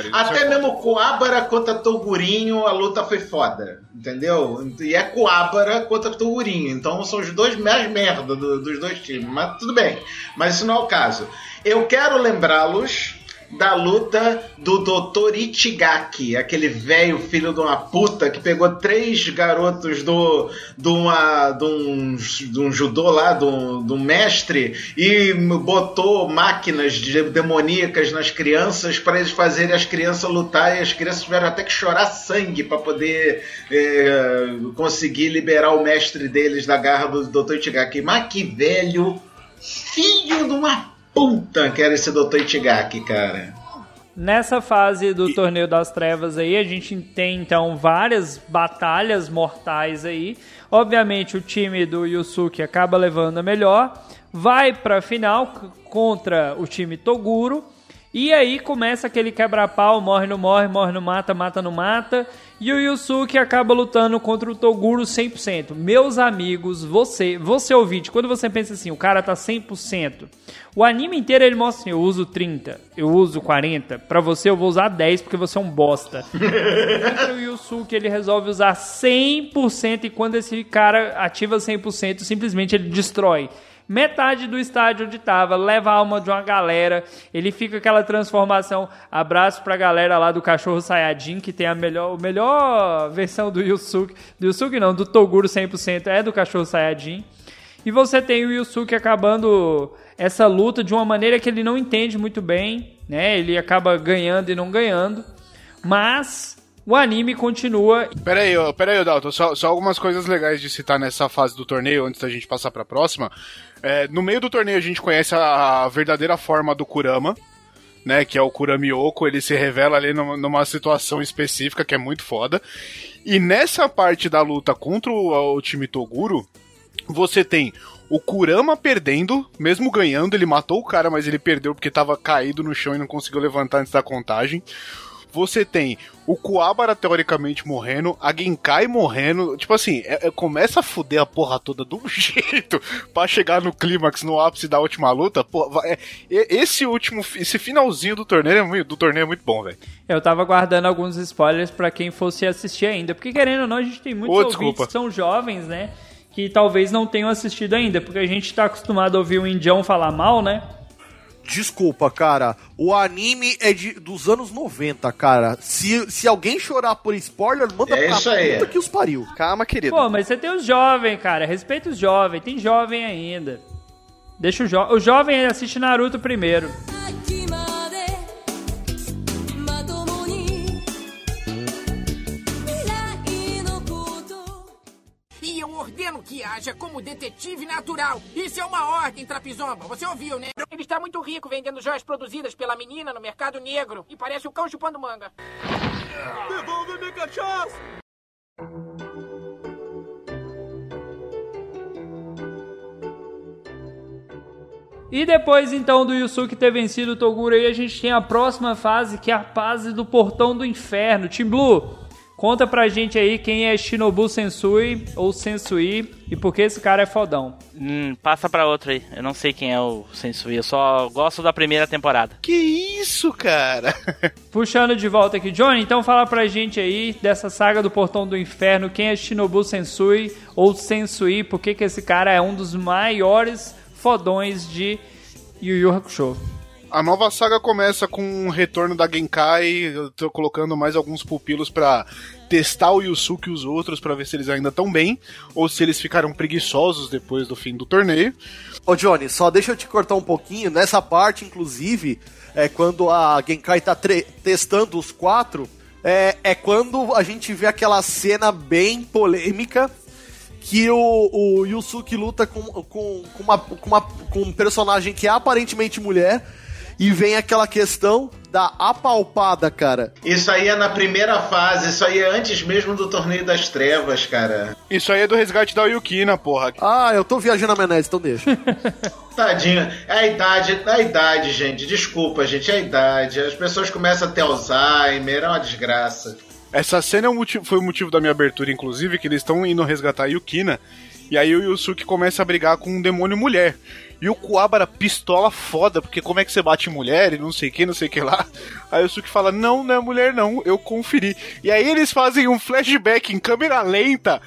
isso Até é mesmo o Coabra contra Togurinho, a luta foi foda. Entendeu? E é Coabra contra Togurinho. Então são os dois mais merda do- dos dois times. Mas tudo bem. Mas isso não é o caso. Eu quero lembrá-los da luta do Dr. Ichigaki, aquele velho filho de uma puta que pegou três garotos do, de, uma, de, um, de um judô lá, de um, mestre, e botou máquinas de- demoníacas nas crianças para eles fazerem as crianças lutar e as crianças tiveram até que chorar sangue para poder é, conseguir liberar o mestre deles da garra do Dr. Ichigaki. Mas que velho filho de uma puta que era esse Dr. Ichigaki, cara. Nessa fase do Torneio das Trevas aí, a gente tem então várias batalhas mortais aí. Obviamente o time do Yusuke acaba levando a melhor, vai pra final c- contra o time Toguro. E aí começa aquele quebra-pau, morre não morre, morre não mata, mata não mata. E o Yusuke acaba lutando contra o Toguro 100%. Meus amigos, você, você ouvinte, quando você pensa assim, o cara tá 100%, o anime inteiro ele mostra assim, eu uso 30, eu uso 40, pra você eu vou usar 10 porque você é um bosta. O Yusuke ele resolve usar 100% e quando esse cara ativa 100%, simplesmente ele destrói metade do estádio onde tava, leva a alma de uma galera, ele fica aquela transformação, abraço pra galera lá do cachorro Sayajin, que tem a melhor, a melhor versão do Yusuke, do Yusuke não, do Toguro 100% é do cachorro Sayajin, e você tem o Yusuke acabando essa luta de uma maneira que ele não entende muito bem, né, ele acaba ganhando e não ganhando, mas o anime continua. Pera aí, ó, pera aí, ô, Dalton. Só, só algumas coisas legais de citar nessa fase do torneio, antes da gente passar pra próxima. É, no meio do torneio a gente conhece a, verdadeira forma do Kurama, né? Que é o Kuramiyoko. Ele se revela ali numa, numa situação específica que é muito foda. E nessa parte da luta contra o, o time Toguro, você tem o Kurama perdendo, mesmo ganhando, ele matou o cara, mas ele perdeu porque tava caído no chão e não conseguiu levantar antes da contagem. Você tem o Kuwabara teoricamente morrendo, a Genkai morrendo. Tipo assim, é- é- começa a fuder a porra toda de um jeito pra chegar no clímax, no ápice da última luta. Vai- é- esse último, esse finalzinho do torneio é muito, do torneio é muito bom, velho. Eu tava guardando alguns spoilers pra quem fosse assistir ainda, porque querendo ou não, a gente tem muitos Ô, ouvintes desculpa. que são jovens, né? Que talvez não tenham assistido ainda, porque a gente tá acostumado a ouvir o Indião falar mal, né? Desculpa, cara. O anime é de, dos anos 90, cara. Se, se alguém chorar por spoiler, manda É pra isso aí. puta que os pariu. Calma, querido. Pô, mas você tem os jovens, cara. Respeita os jovens. Tem jovem ainda. Deixa o jovem. O jovem assiste Naruto primeiro. Ordeno que haja como detetive natural. Isso é uma ordem, Trapizomba. Você ouviu, né? Ele está muito rico vendendo joias produzidas pela menina no mercado negro. E parece o cão chupando manga. Devolve minha cachaça! E depois, então, do Yusuke ter vencido o Toguro aí, a gente tem a próxima fase, que é a fase do Portão do Inferno. Team Blue, conta pra gente aí quem é Shinobu Sensui ou Sensui e por que esse cara é fodão. Hum, passa pra outro aí. Eu não sei quem é o Sensui, eu só gosto da primeira temporada. Que isso, cara? Puxando de volta aqui, Johnny, então fala pra gente aí dessa saga do Portão do Inferno, quem é Shinobu Sensui ou Sensui, por que que esse cara é um dos maiores fodões de Yu Yu Hakusho. A nova saga começa com o retorno da Genkai. Eu tô colocando mais alguns pupilos pra testar o Yusuke e os outros pra ver se eles ainda estão bem ou se eles ficaram preguiçosos depois do fim do torneio. Ô Johnny, só deixa eu te cortar um pouquinho. Nessa parte, inclusive, é quando a Genkai tá testando os quatro, é, é quando a gente vê aquela cena bem polêmica que o, o Yusuke luta com, com, com, uma, com, uma, com um personagem que é aparentemente mulher e vem aquela questão da apalpada, cara. Isso aí é na primeira fase, isso aí é antes mesmo do Torneio das Trevas, cara. Isso aí é do resgate da Yukina, porra. Ah, eu tô viajando a maionese, então deixa. Tadinho, é a idade, é a idade, gente. Desculpa, gente, é a idade. As pessoas começam a ter Alzheimer, é uma desgraça. Essa cena é o motivo- foi o motivo da minha abertura, inclusive, que eles estão indo resgatar a Yukina. E aí o Yusuke começa a brigar com um demônio mulher. E o Kuwabara pistola foda, porque como é que você bate mulher e não sei o que, não sei o que lá. Aí o Yusuke fala, não, não é mulher não, eu conferi. E aí eles fazem um flashback em câmera lenta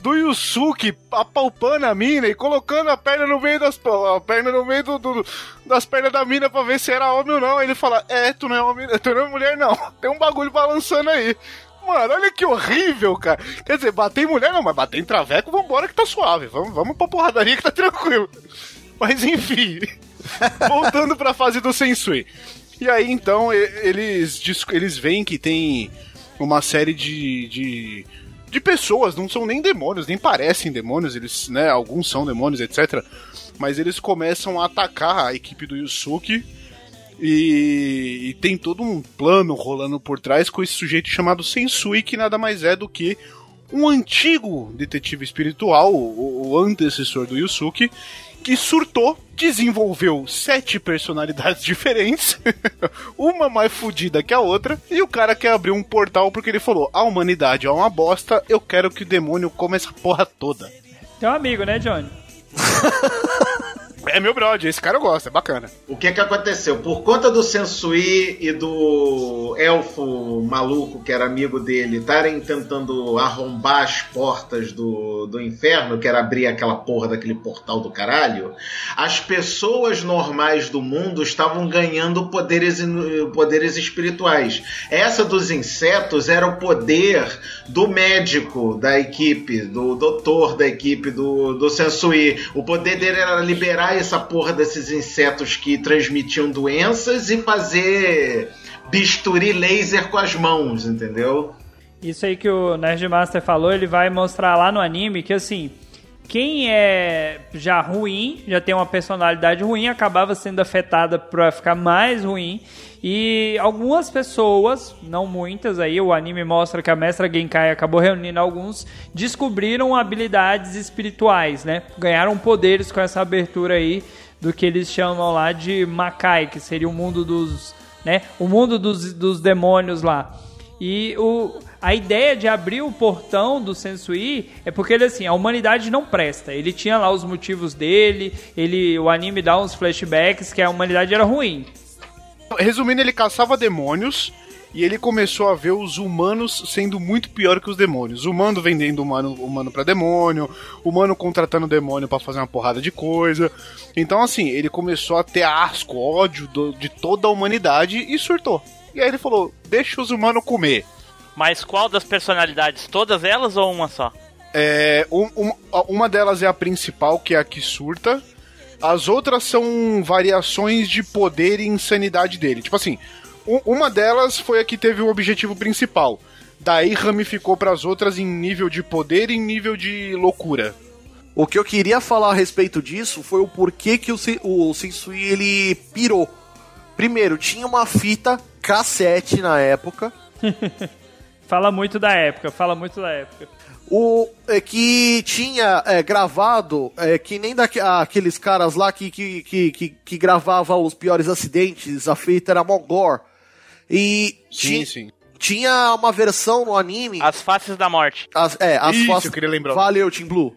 do Yusuke apalpando a mina e colocando a perna no meio das a perna no meio do, do- das pernas da mina pra ver se era homem ou não. Aí ele fala: É, tu não é homem, tu não é mulher, não. Tem um bagulho balançando aí. Mano, olha que horrível, cara. Quer dizer, bater em mulher não, mas bater em traveco, vambora que tá suave. Vamos, vamos pra porradaria que tá tranquilo. Mas enfim, voltando pra fase do Sensui. E aí então eles, eles veem que tem uma série de, de, de pessoas, não são nem demônios, nem parecem demônios, eles, né, alguns são demônios, etc. Mas eles começam a atacar a equipe do Yusuke e, e tem todo um plano rolando por trás com esse sujeito chamado Sensui, que nada mais é do que um antigo detetive espiritual, o, o antecessor do Yusuke, que surtou, desenvolveu sete personalidades diferentes, uma mais fodida que a outra, e o cara quer abrir um portal porque ele falou: a humanidade é uma bosta, eu quero que o demônio coma essa porra toda. Tem um amigo, né, Johnny? É meu brother, esse cara eu gosto, é bacana. O que que aconteceu? Por conta do Sensui e do elfo maluco que era amigo dele estarem tentando arrombar as portas do, do inferno, que era abrir aquela porra daquele portal do caralho, as pessoas normais do mundo estavam ganhando poderes, poderes espirituais. Essa dos insetos era o poder do médico da equipe, do doutor da equipe do, do Sensui. O poder dele era liberar essa porra desses insetos que transmitiam doenças e fazer bisturi laser com as mãos, entendeu? Isso aí que o Nerdmaster falou, ele vai mostrar lá no anime que assim, quem é já ruim, já tem uma personalidade ruim, acabava sendo afetada pra ficar mais ruim. E algumas pessoas, não muitas aí, o anime mostra que a mestra Genkai acabou reunindo alguns, descobriram habilidades espirituais, né? Ganharam poderes com essa abertura aí do que eles chamam lá de Makai, que seria o mundo dos, né? O mundo dos, dos demônios lá. E o, a ideia de abrir o portão do Sensui é porque ele assim, a humanidade não presta. Ele tinha lá os motivos dele, ele o anime dá uns flashbacks que a humanidade era ruim. Resumindo, ele caçava demônios e ele começou a ver os humanos sendo muito pior que os demônios. Humano vendendo humano, humano para demônio, humano contratando demônio para fazer uma porrada de coisa. Então, assim, ele começou a ter asco, ódio do- de toda a humanidade e surtou. E aí ele falou: deixa os humanos comer. Mas qual das personalidades? Todas elas ou uma só? É, um- um- uma delas é a principal, que é a que surta. As outras são variações de poder e insanidade dele. Tipo assim, uma delas foi a que teve o objetivo principal. Daí ramificou para as outras em nível de poder e em nível de loucura. O que eu queria falar a respeito disso foi o porquê que o, o Sensui ele pirou. Primeiro, tinha uma fita cassete na época. Fala muito da época, fala muito da época. O, é, que tinha é, gravado, é, que nem daque- aqueles caras lá que, que, que, que, que gravavam os piores acidentes, a fita era Mogor. E Sim, sim. tinha uma versão no anime. As faces da morte. As, é, as Isso, faces- eu queria lembrar. Valeu, Team Blue.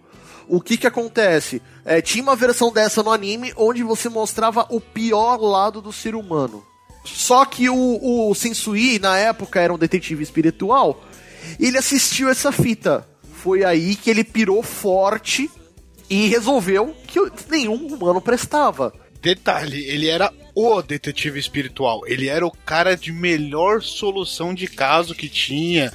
O que que acontece? É, tinha uma versão dessa no anime onde você mostrava o pior lado do ser humano. Só que o, o Sensui, na época, era um detetive espiritual. e Ele assistiu essa fita. Foi aí que ele pirou forte e resolveu que nenhum humano prestava. Detalhe, ele era o detetive espiritual. Ele era o cara de melhor solução de caso que tinha.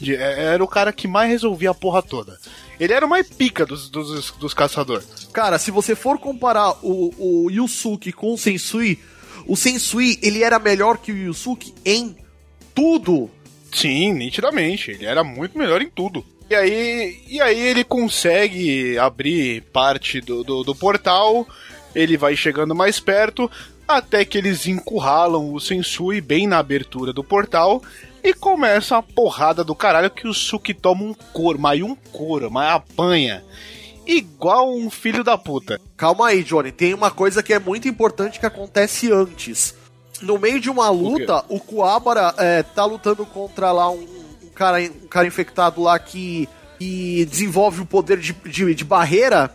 De- é, era o cara que mais resolvia a porra toda. Ele era o mais pica dos, dos, dos caçadores. Cara, se você for comparar o, o Yusuke com o Sensui, o Sensui, ele era melhor que o Yusuke em tudo. Sim, nitidamente. Ele era muito melhor em tudo. E aí, e aí ele consegue abrir parte do, do, do portal, ele vai chegando mais perto, até que eles encurralam o Sensui bem na abertura do portal e começa a porrada do caralho que o Suki toma um couro, mas um couro, mas apanha. Igual um filho da puta. Calma aí, Johnny. Tem uma coisa que é muito importante que acontece antes. No meio de uma luta, o, Kuwabara é, tá lutando contra lá um cara, um cara infectado lá que, que desenvolve o poder de, de, de barreira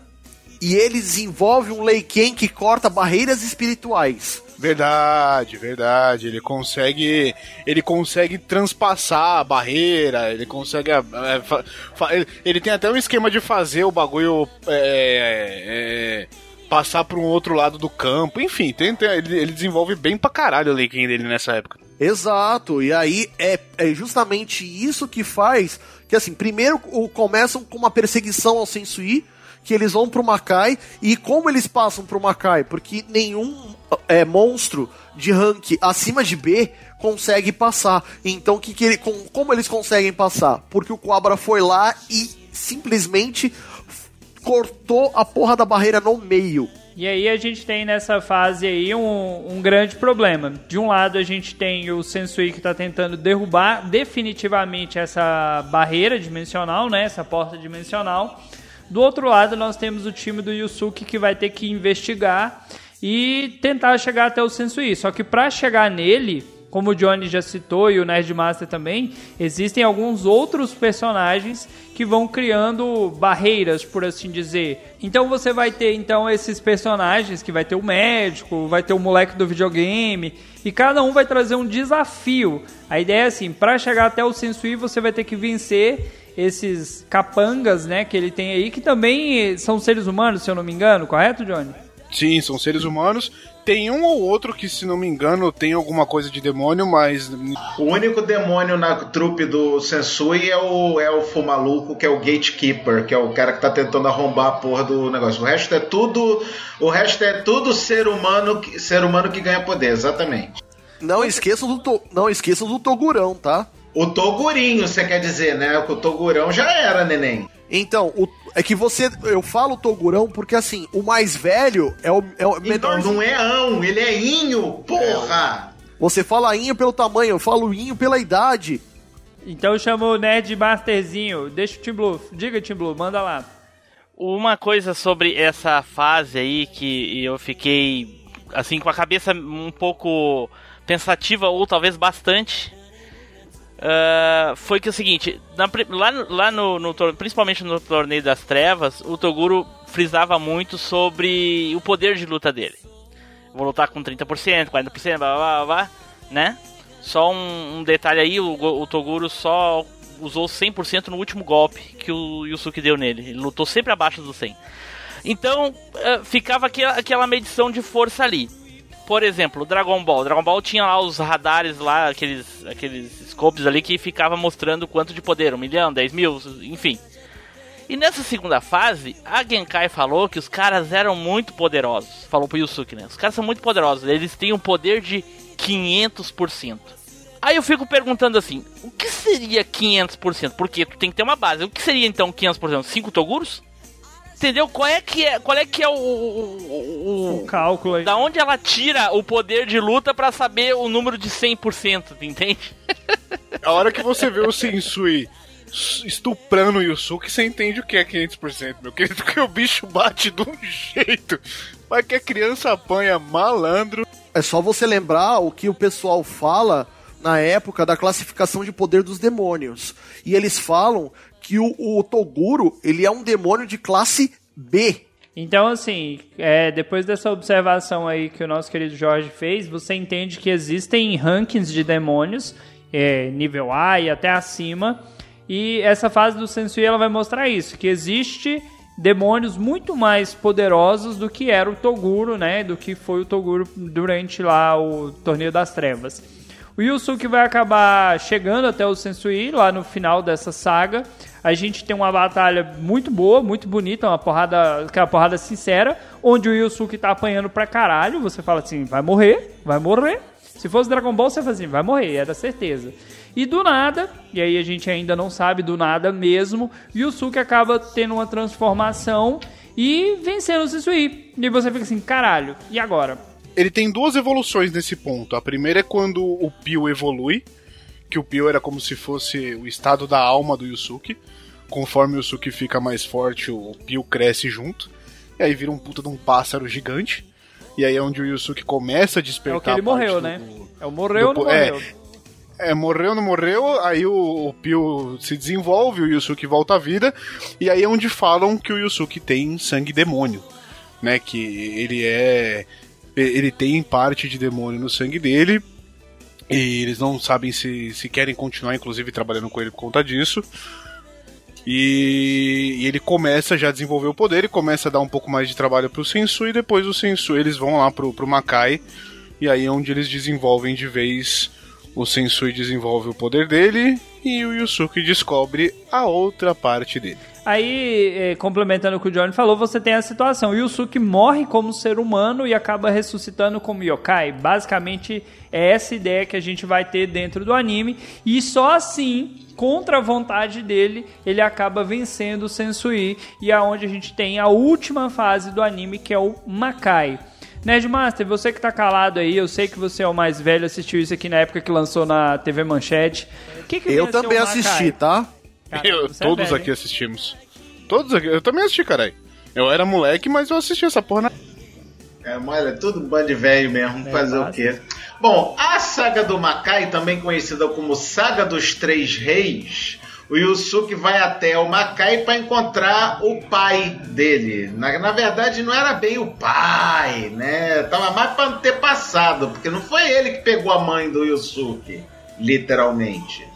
e ele desenvolve um Leiken que corta barreiras espirituais. Verdade, verdade. Ele consegue. Ele consegue transpassar a barreira, ele consegue. é, fa- fa- ele, ele tem até um esquema de fazer o bagulho. é, é, passar para um outro lado do campo. Enfim, tem, tem- ele, ele desenvolve bem pra caralho o Leiken dele nessa época. Exato, e aí é, é justamente isso que faz que, assim, primeiro começam com uma perseguição ao Sensui, que eles vão pro Makai, e como eles passam pro Makai? Porque nenhum é, monstro de rank acima de B consegue passar. Então, que que ele, com, como eles conseguem passar? Porque o Quabra foi lá e simplesmente cortou a porra da barreira no meio. E aí a gente tem nessa fase aí um, um grande problema. De um lado a gente tem o Sensui que está tentando derrubar definitivamente essa barreira dimensional, né? Essa porta dimensional. Do outro lado nós temos o time do Yusuke que vai ter que investigar e tentar chegar até o Sensui. Só que para chegar nele, como o Johnny já citou e o Nerdmaster também, existem alguns outros personagens que vão criando barreiras, por assim dizer. Então você vai ter então esses personagens que vai ter o médico, vai ter o moleque do videogame e cada um vai trazer um desafio. A ideia é assim, para chegar até o Sensui você vai ter que vencer esses capangas, né, que ele tem aí, que também são seres humanos, se eu não me engano, correto, Johnny? Sim, são seres humanos. Tem um ou outro que, se não me engano, tem alguma coisa de demônio, mas. O único demônio na trupe do Sensui é o elfo maluco, que é o Gatekeeper, que é o cara que tá tentando arrombar a porra do negócio. O resto é tudo. O resto é tudo ser humano, que- ser humano que ganha poder, exatamente. Não esqueçam do, to- não esqueçam do Togurão, tá? O Togurinho, você quer dizer, né? Que o Togurão já era, neném. Então, o- é que você. Eu falo Togurão porque assim, o mais velho é o, é o Então, menor. não é ão, ele é inho, porra! Você fala inho pelo tamanho, eu falo inho pela idade. Então chama o Nerdmasterzinho. Deixa o Tim Blue. Diga, Tim Blue, manda lá. Uma coisa sobre essa fase aí que eu fiquei assim com a cabeça um pouco pensativa ou talvez bastante ah, foi que é o seguinte, na lá, lá no, no principalmente no torneio das trevas, o Toguro frisava muito sobre o poder de luta dele. Vou lutar com 30%, 40%, blá blá blá, blá né? Só um, um detalhe aí, o, o Toguro só usou 100% no último golpe que o Yusuke deu nele. Ele lutou sempre abaixo do 100. Então, eh, ficava aquela, aquela medição de força ali. Por exemplo, o Dragon Ball. Dragon Ball tinha lá os radares lá, aqueles, aqueles scopes ali que ficava mostrando quanto de poder, um milhão, 10 mil, enfim. E nessa segunda fase, a Genkai falou que os caras eram muito poderosos. Falou pro Yusuke, né? Os caras são muito poderosos, eles têm um poder de 500%. Aí eu fico perguntando assim, o que seria 500%? Porque tu tem que ter uma base. O que seria então 500%? 5 Toguros? Entendeu? Qual é que é, qual é, que é o, o, o, O cálculo aí. Da onde ela tira o poder de luta pra saber o número de 100%, tu entende? A hora que você vê o Sensui estuprando o Yusuke, você entende o que é 500%, meu querido, porque o bicho bate de um jeito, mas que a criança apanha malandro. É só você lembrar o que o pessoal fala na época da classificação de poder dos demônios. E eles falam que o, o Toguro, ele é um demônio de classe B. Então, assim, é, depois dessa observação aí que o nosso querido Jorge fez, você entende que existem rankings de demônios, é, nível A e até acima, e essa fase do Sensui ela vai mostrar isso, que existe demônios muito mais poderosos do que era o Toguro, né, do que foi o Toguro durante lá o Torneio das Trevas. O Yusuke vai acabar chegando até o Sensui lá no final dessa saga. A gente tem uma batalha muito boa, muito bonita, uma porrada, aquela porrada sincera, onde o Yusuke tá apanhando pra caralho. Você fala assim, vai morrer, vai morrer. Se fosse Dragon Ball, você fala assim, vai morrer, era certeza. E do nada, e aí a gente ainda não sabe do nada mesmo, Yusuke acaba tendo uma transformação e vencendo o Sensui. E você fica assim, caralho, e agora? Ele tem duas evoluções nesse ponto. A primeira é quando o Pio evolui, que o Pio era como se fosse o estado da alma do Yusuke. Conforme o Yusuke fica mais forte, o Pio cresce junto. E aí vira um puta de um pássaro gigante. E aí é onde o Yusuke começa a É despertar o que ele morreu, do- né? É o morreu ou do- não é, morreu? É, morreu, não morreu, aí o, o Pio se desenvolve, o Yusuke volta à vida, e aí é onde falam que o Yusuke tem sangue demônio, né? Que ele é. Ele tem parte de demônio no sangue dele. E eles não sabem se, se querem continuar, inclusive, trabalhando com ele por conta disso. E, e ele começa já a desenvolver o poder e começa a dar um pouco mais de trabalho pro Sensu. E depois o Sensu, eles vão lá pro, pro Makai. E aí é onde eles desenvolvem de vez. O Sensui desenvolve o poder dele. E o Yusuke descobre a outra parte dele. Aí, eh, complementando o que o Johnny falou, você tem a situação. Yusuke morre como ser humano e acaba ressuscitando como yokai. Basicamente, é essa ideia que a gente vai ter dentro do anime. E só assim, contra a vontade dele, ele acaba vencendo o Sensui. E é onde a gente tem a última fase do anime, que é o Makai. Nerdmaster, você que tá calado aí, eu sei que você é o mais velho, assistiu isso aqui na época que lançou na TV Manchete. O que que Eu também assisti, tá? Caramba, Eu- é todos velho, aqui hein? assistimos. Todos aqui. Eu também assisti, caralho. Eu era moleque, mas eu assisti essa porra na. É, olha, tudo bando de velho mesmo, É, fazer o basta. quê? Bom, a saga do Makai, também conhecida como Saga dos Três Reis, o Yusuke vai até o Makai para encontrar o pai dele. Na, na verdade, não era bem o pai, né? Tava mais para ter passado, porque não foi ele que pegou a mãe do Yusuke, literalmente.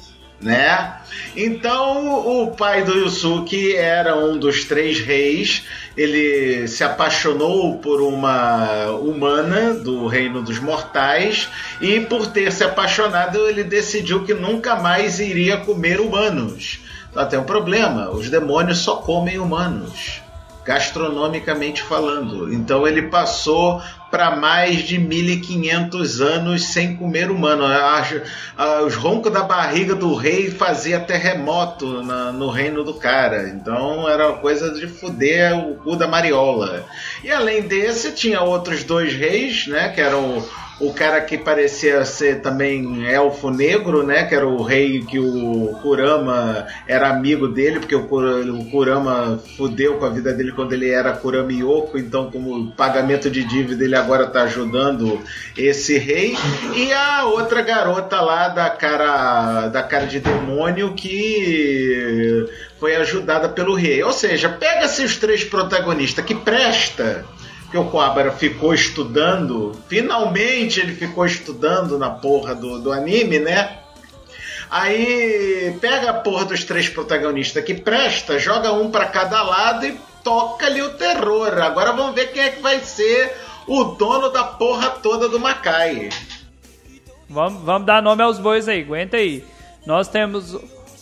Né? Então o pai do Yusuke era um dos três reis. Ele se apaixonou por uma humana do reino dos mortais e por ter se apaixonado ele decidiu que nunca mais iria comer humanos. Só tem um problema: os demônios só comem humanos, gastronomicamente falando. Então ele passou para mais de 1500 anos sem comer humano. As- ah, Os roncos da barriga do rei fazia terremoto na- no reino do cara. Então era uma coisa de fuder o cu da mariola. E além desse, tinha outros dois reis, né? Que eram o, cara que parecia ser também elfo negro, né? Que era o rei que o Kurama era amigo dele, porque o, Kur- o Kurama fudeu com a vida dele quando ele era Kurama Yoko, então como pagamento de dívida ele agora tá ajudando esse rei. E a outra garota lá da cara da cara de demônio que foi ajudada pelo rei. Ou seja, pega-se os três protagonistas que presta que o Coabra ficou estudando, finalmente ele ficou estudando na porra do, do anime, né? Aí pega a porra dos três protagonistas que presta, joga um pra cada lado e toca ali o terror. Agora vamos ver quem é que vai ser o dono da porra toda do Makai. Vamos, vamos dar nome aos bois aí, aguenta aí. Nós temos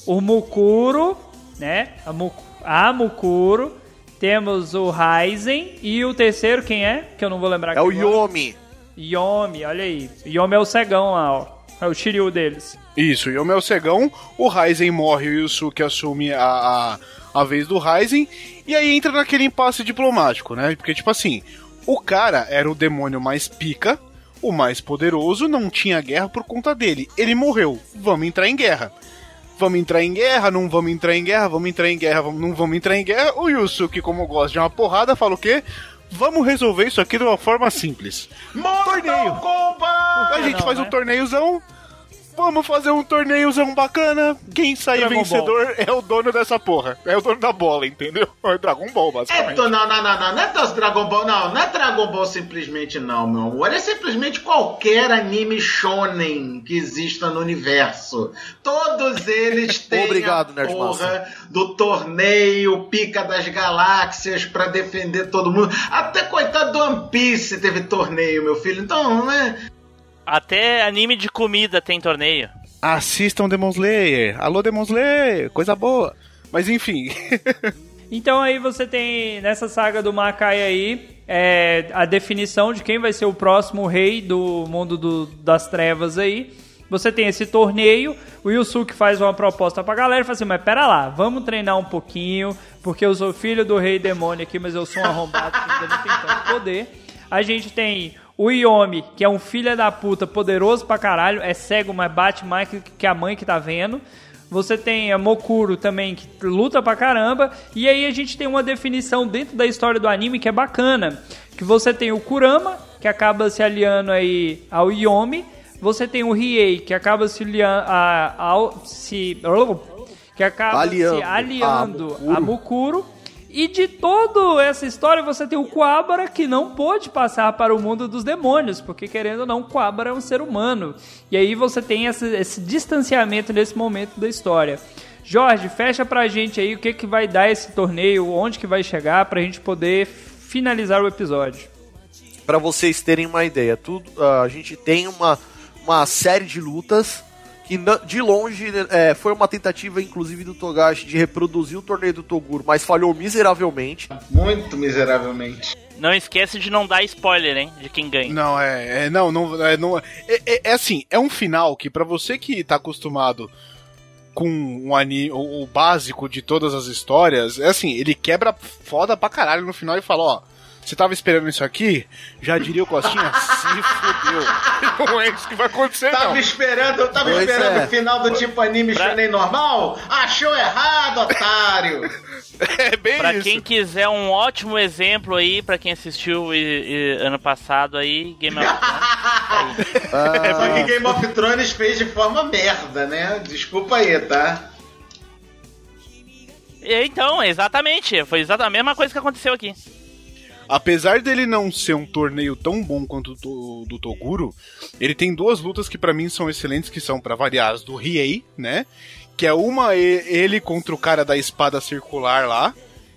o Mukuro, né? A, Muku, a Mukuro. Temos o Raizen. E o terceiro, quem é? Que eu não vou lembrar É o. Yomi. Yomi, olha aí. Yomi é o cegão lá, ó. É o Shiryu deles. Isso, e o meu cegão, o Raizen morre e o Yusuke assume a, a, a vez do Raizen, e aí entra naquele impasse diplomático, né? Porque, tipo assim, o cara era o demônio mais pica, o mais poderoso, não tinha guerra por conta dele. Ele morreu, vamos entrar em guerra. Vamos entrar em guerra, não vamos entrar em guerra, vamos entrar em guerra, vamos- não vamos entrar em guerra. O Yusuke, como gosta de uma porrada, fala o quê? Vamos resolver isso aqui de uma forma simples. Mortal Kombat! A gente não, faz né? um torneiozão. Vamos fazer um torneiozão bacana. Quem sair Dragon vencedor é o dono dessa porra. É o dono da bola, entendeu? É o Dragon Ball, É, basicamente. tô- não, não, não, não, não é Dragon Ball, não, não é Dragon Ball simplesmente não, meu amor. É simplesmente qualquer anime shonen que exista no universo. Todos eles têm Obrigado, a porra do torneio Pica das Galáxias pra defender todo mundo. Até coitado do One Piece teve torneio, meu filho. Então, né? Até anime de comida tem torneio. Assistam Demon Slayer. Alô, Demon Slayer. Coisa boa. Mas enfim. Então aí você tem nessa saga do Makai aí é, a definição de quem vai ser o próximo rei do mundo do- das trevas aí. Você tem esse torneio, o Yusuke faz uma proposta pra galera e fala assim, mas pera lá, vamos treinar um pouquinho, porque eu sou filho do rei demônio aqui, mas eu sou um arrombado que ainda não tem tanto poder. A gente tem o Yomi, que é um filho da puta poderoso pra caralho, é cego, mas bate mais que- a mãe que tá vendo. Você tem a Mokuro também, que luta pra caramba. E aí a gente tem uma definição dentro da história do anime que é bacana. Que você tem o Kurama, que acaba se aliando aí ao Yomi. Você tem o Riei, que acaba se aliando a, ao... Se, que acaba Aliando se aliando a a Mukuro. E de toda essa história você tem o Coabra que não pôde passar para o mundo dos demônios, porque querendo ou não, Coabra é um ser humano. E aí você tem esse, esse distanciamento nesse momento da história. Jorge, fecha pra gente aí o que, que vai dar esse torneio, onde que vai chegar, pra gente poder finalizar o episódio. Pra vocês terem uma ideia, tudo, a gente tem uma, uma série de lutas que de longe é, foi uma tentativa, inclusive, do Togashi de reproduzir o torneio do Toguro, mas falhou miseravelmente. Muito miseravelmente. Não esquece de não dar spoiler, hein? De quem ganha. Não, é, é não, não, é, não é, é, é assim, é um final que pra você que tá acostumado com um anime, o, o básico de todas as histórias, é assim, ele quebra foda pra caralho no final e fala, ó, você tava esperando isso aqui? Já diria o Costinha, se fudeu. Não é isso que vai acontecer, Tava não. esperando, eu tava Pois esperando é. o final do tipo anime shonen normal? Achou errado, otário! É bem Pra isso. quem quiser um ótimo exemplo aí, pra quem assistiu e- e ano passado aí, Game of Thrones. Ah. Só que Game of Thrones fez de forma merda, né? Desculpa aí, tá? Então, exatamente. Foi exatamente a mesma coisa que aconteceu aqui. Apesar dele não ser um torneio tão bom quanto o do, do Toguro, ele tem duas lutas que pra mim são excelentes, que são pra variar as do Riei, né? Que é uma ele contra o cara da espada circular lá.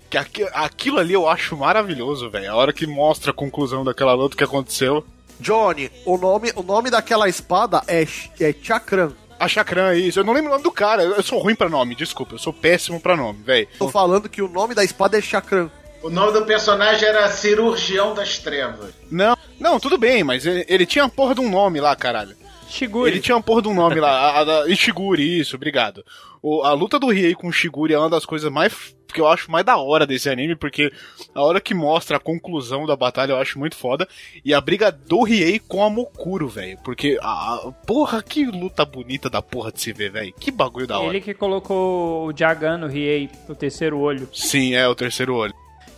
Que aqui- aquilo ali eu acho maravilhoso, velho. A hora que mostra a conclusão daquela luta que aconteceu. Johnny, o nome, o nome daquela espada é, é Chakran. A Chakran é isso. Eu não lembro o nome do cara. Eu sou ruim pra nome, desculpa. Eu sou péssimo pra nome, velho. Tô falando que o nome da espada é Chakran. O nome do personagem era Cirurgião das Trevas. Não, não, tudo bem, mas ele, ele tinha a porra de um nome lá, caralho. Shiguri. Ele tinha uma porra de um nome lá, a, a, Ishiguri, isso, obrigado. O- a luta do Riei com o Shiguri é uma das coisas mais que eu acho mais da hora desse anime, porque a hora que mostra a conclusão da batalha eu acho muito foda. E a briga do Riei com a Mokuro, velho. Porque a, a- porra, que luta bonita da porra de se ver, velho. Que bagulho da hora. Ele que colocou o Jagan no Riei, o terceiro olho. Sim, é o terceiro olho.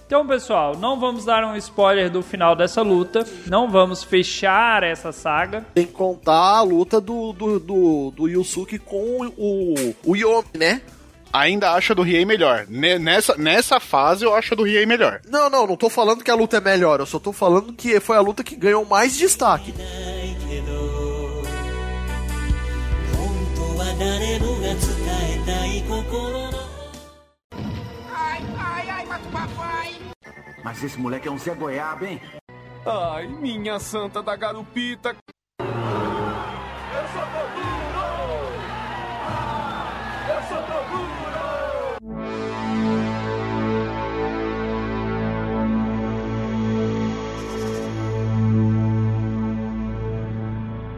Então, pessoal, não vamos dar um spoiler do final dessa luta. Não vamos fechar essa saga. Tem que contar a luta do, do, do, do Yusuke com o, o Yomi, né? Ainda acho a do Riei melhor. Ne- Nessa, nessa fase eu acho a do Riei melhor. Não, não, não tô falando que a luta é melhor, eu só tô falando que foi a luta que ganhou mais destaque. Mas esse moleque é um Zé Goiaba, hein? Ai, minha santa da garupita.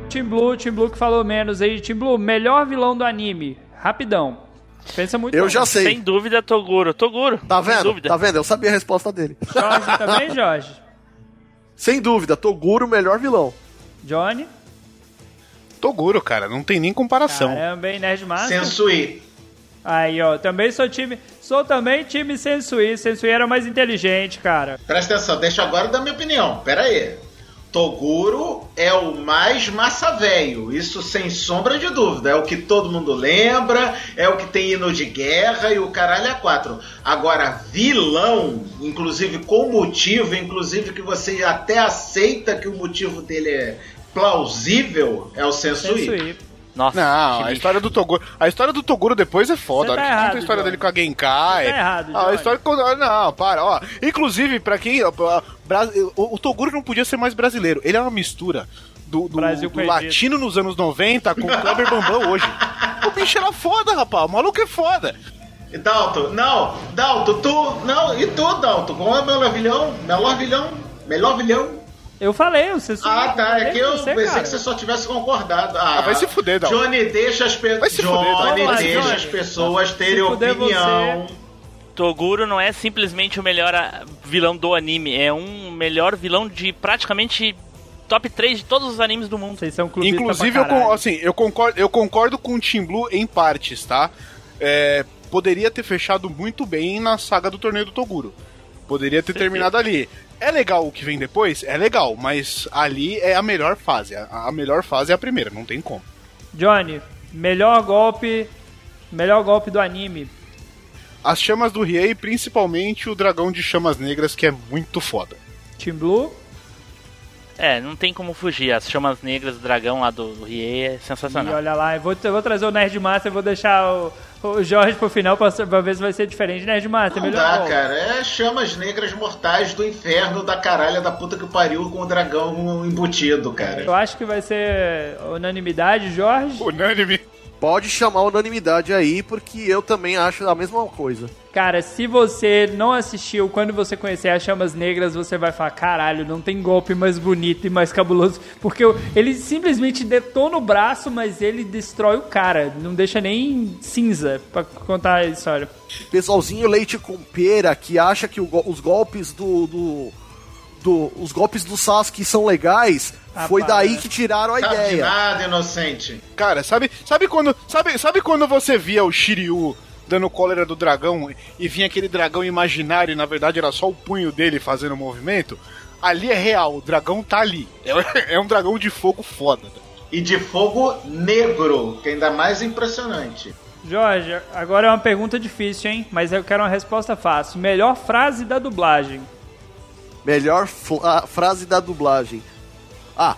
Team Blue, Team Blue que falou menos aí. Team Blue, melhor vilão do anime. Rapidão. Pensa muito Eu bom. já sei. Sem dúvida, Toguro. Toguro. Tá Sem vendo? dúvida. Tá vendo? Eu sabia a resposta dele. Jorge também, Jorge? Sem dúvida, Toguro, melhor vilão. Johnny? Toguro, cara, não tem nem comparação. Caramba, hein, Nerd Master? Sensui. Aí, ó, também sou time. Sou também time Sensui. Sensui era mais inteligente, cara. Presta atenção, deixa eu agora dar minha opinião. Pera aí. Toguro é o mais massa velho, isso sem sombra de dúvida. É o que todo mundo lembra, é o que tem hino de guerra e o caralho é quatro. Agora, vilão, inclusive com motivo, inclusive que você até aceita que o motivo dele é plausível, é o Sensui. Sensui. Nossa, Não, a história do Toguro. A história do Toguro depois é foda. Tá errado, a história Johnny. dele com a Genkai. Você tá errado, Ah, a história que- ah, Não, para, ó. Inclusive, pra quem. ó, ó, Bra- O, o Toguro não podia ser mais brasileiro. Ele é uma mistura do, do, Brasil do com latino nos anos 90 com o Kleber Bambam hoje. O bicho era foda, rapaz. O maluco é foda. E Dalton, não, Dalton, tu, não, e tu, Dalton, qual é o melhor vilão? Melhor vilão? Melhor vilão? Eu falei, o Sensui. Ah, tá. É que eu Você, pensei cara. que você só tivesse concordado. Ah, Ah, vai se fuder, Dalton. Johnny, deixa as pessoas. Vai se fuder, Dalton. Johnny, lá, deixa Johnny. as pessoas terem Se fuder opinião. Toguro não é simplesmente o melhor ah, vilão do anime, é um melhor vilão de praticamente top 3 de todos os animes do mundo. Vocês são Inclusive, pra eu, assim, eu, concordo, eu concordo com o Team Blue em partes, tá? É, poderia ter fechado muito bem na saga do torneio do Toguro. Poderia ter terminado ali. É legal o que vem depois? É legal, mas ali é a melhor fase. A, a melhor fase é a primeira, não tem como. Johnny, melhor golpe. Melhor golpe do anime. As chamas do Riei, principalmente o dragão de chamas negras, que é muito foda. Team Blue? É, não tem como fugir. As chamas negras do dragão lá do Riei é E sensacional. olha lá, eu vou, eu vou trazer o Nerd Master e vou deixar o, o Jorge pro final pra, pra ver se vai ser diferente. Nerd Master, Não melhor. dá, cara. É chamas negras mortais do inferno da caralha da puta que pariu com o dragão embutido, cara. Eu acho que vai ser unanimidade, Jorge. Unânime. Pode chamar unanimidade aí, porque eu também acho a mesma coisa. Cara, se você não assistiu, quando você conhecer as Chamas Negras, você vai falar, caralho, não tem golpe mais bonito e mais cabuloso. Porque ele simplesmente detona o braço, mas ele destrói o cara. Não deixa nem cinza pra contar a história. Pessoalzinho leite com pera que acha que o os golpes do, do, do- Os golpes do Sasuke são legais. Foi daí que tiraram a Sabe de ideia. nada, inocente. Cara, sabe, sabe quando, sabe, sabe quando você via o Shiryu dando cólera do dragão e vinha aquele dragão imaginário e na verdade era só o punho dele fazendo o movimento? Ali é real, o dragão tá ali. É, é um dragão de fogo foda. E de fogo negro, que é ainda mais impressionante. Jorge, agora é uma pergunta difícil, hein? Mas eu quero uma resposta fácil. Melhor frase da dublagem. Melhor frase da dublagem. Ah.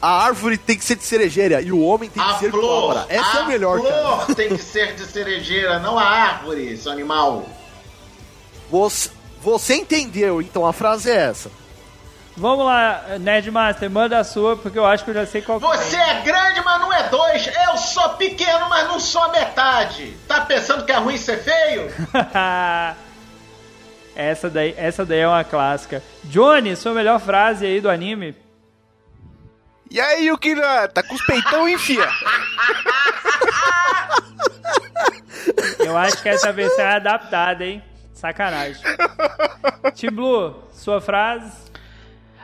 A árvore tem que ser de cerejeira e o homem tem que A ser flor, cobra. Essa a é a melhor, flor cara. tem que ser de cerejeira, não a árvore, seu animal. Você, você entendeu, então a frase é essa. Vamos lá, Nerd Master, manda a sua, porque eu acho que eu já sei qual que Você é grande, mas não é dois. Eu sou pequeno, mas não sou a metade. Tá pensando que é ruim ser feio? essa, daí, essa daí é uma clássica. Johnny, sua melhor frase aí do anime? E aí, o que tá com os peitão, enfia? Eu acho que essa versão é adaptada, hein? Sacanagem. Team Blue, sua frase?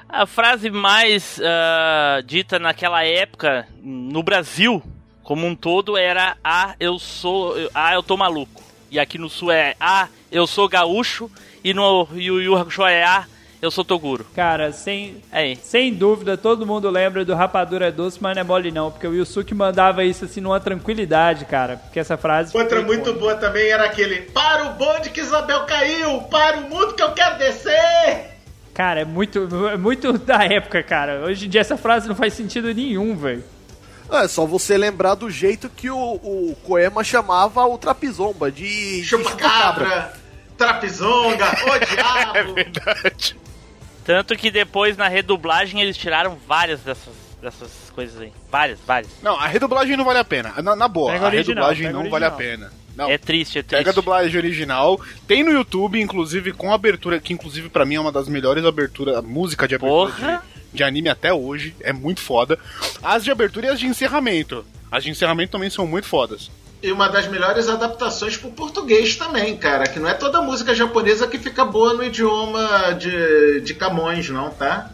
A frase mais ah, dita naquela época no Brasil como um todo era Ah, eu sou. Ah, eu tô maluco. E aqui no sul é Ah, eu sou gaúcho. E no Yu Yu Hakusho é Ah, eu sou Toguro. Cara, sem, Aí. sem dúvida, todo mundo lembra do Rapadura é Doce, mas não é mole não, porque o Yusuke mandava isso assim numa tranquilidade, cara. Porque essa frase... Outra muito boa também era aquele: Para o bonde que Isabel caiu! Para o mundo que eu quero descer! Cara, é muito, é muito da época, cara. Hoje em dia essa frase não faz sentido nenhum, velho. É só você lembrar do jeito que o, o Koema chamava o Trapizomba de. de Chupacabra, trapizonga, o diabo. É verdade. Tanto que depois na redublagem eles tiraram várias dessas, dessas coisas aí. Várias, várias. Não, a redublagem não vale a pena. Na, na boa, Pega a original, redublagem não vale a original. pena. Não. É triste, é triste. Pega a dublagem original. Tem no YouTube, inclusive, com abertura, que inclusive pra mim é uma das melhores aberturas, música de abertura Porra! de, de anime até hoje. É muito foda. As de abertura e as de encerramento. As de encerramento também são muito fodas. E uma das melhores adaptações pro português também, cara. Que não é toda música japonesa que fica boa no idioma de, de Camões, não, tá?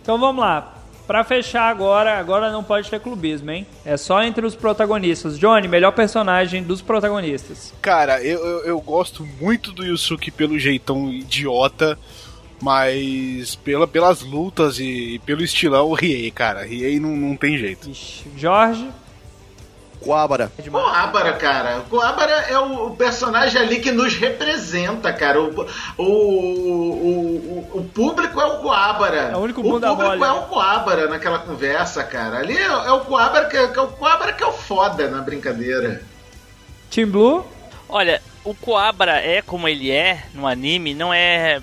Então vamos lá. Pra fechar agora, agora não pode ter clubismo, hein? É só entre os protagonistas. Johnny, melhor personagem dos protagonistas. Cara, eu, eu, eu gosto muito do Yusuke pelo jeitão idiota, mas pela, pelas lutas e, pelo estilão, o Riei, cara. Riei não, não tem jeito. Jorge? Coabra. Coabra, cara. Coabra é o, personagem ali que nos representa, cara. O, o, o, o, público é o Coabra. É o único o bunda público mole. é o Coabra naquela conversa, cara. Ali é, é o Coabra que, que é o Coabra que é o foda na brincadeira. Team Blue? Olha, o Coabra é como ele é no anime, não é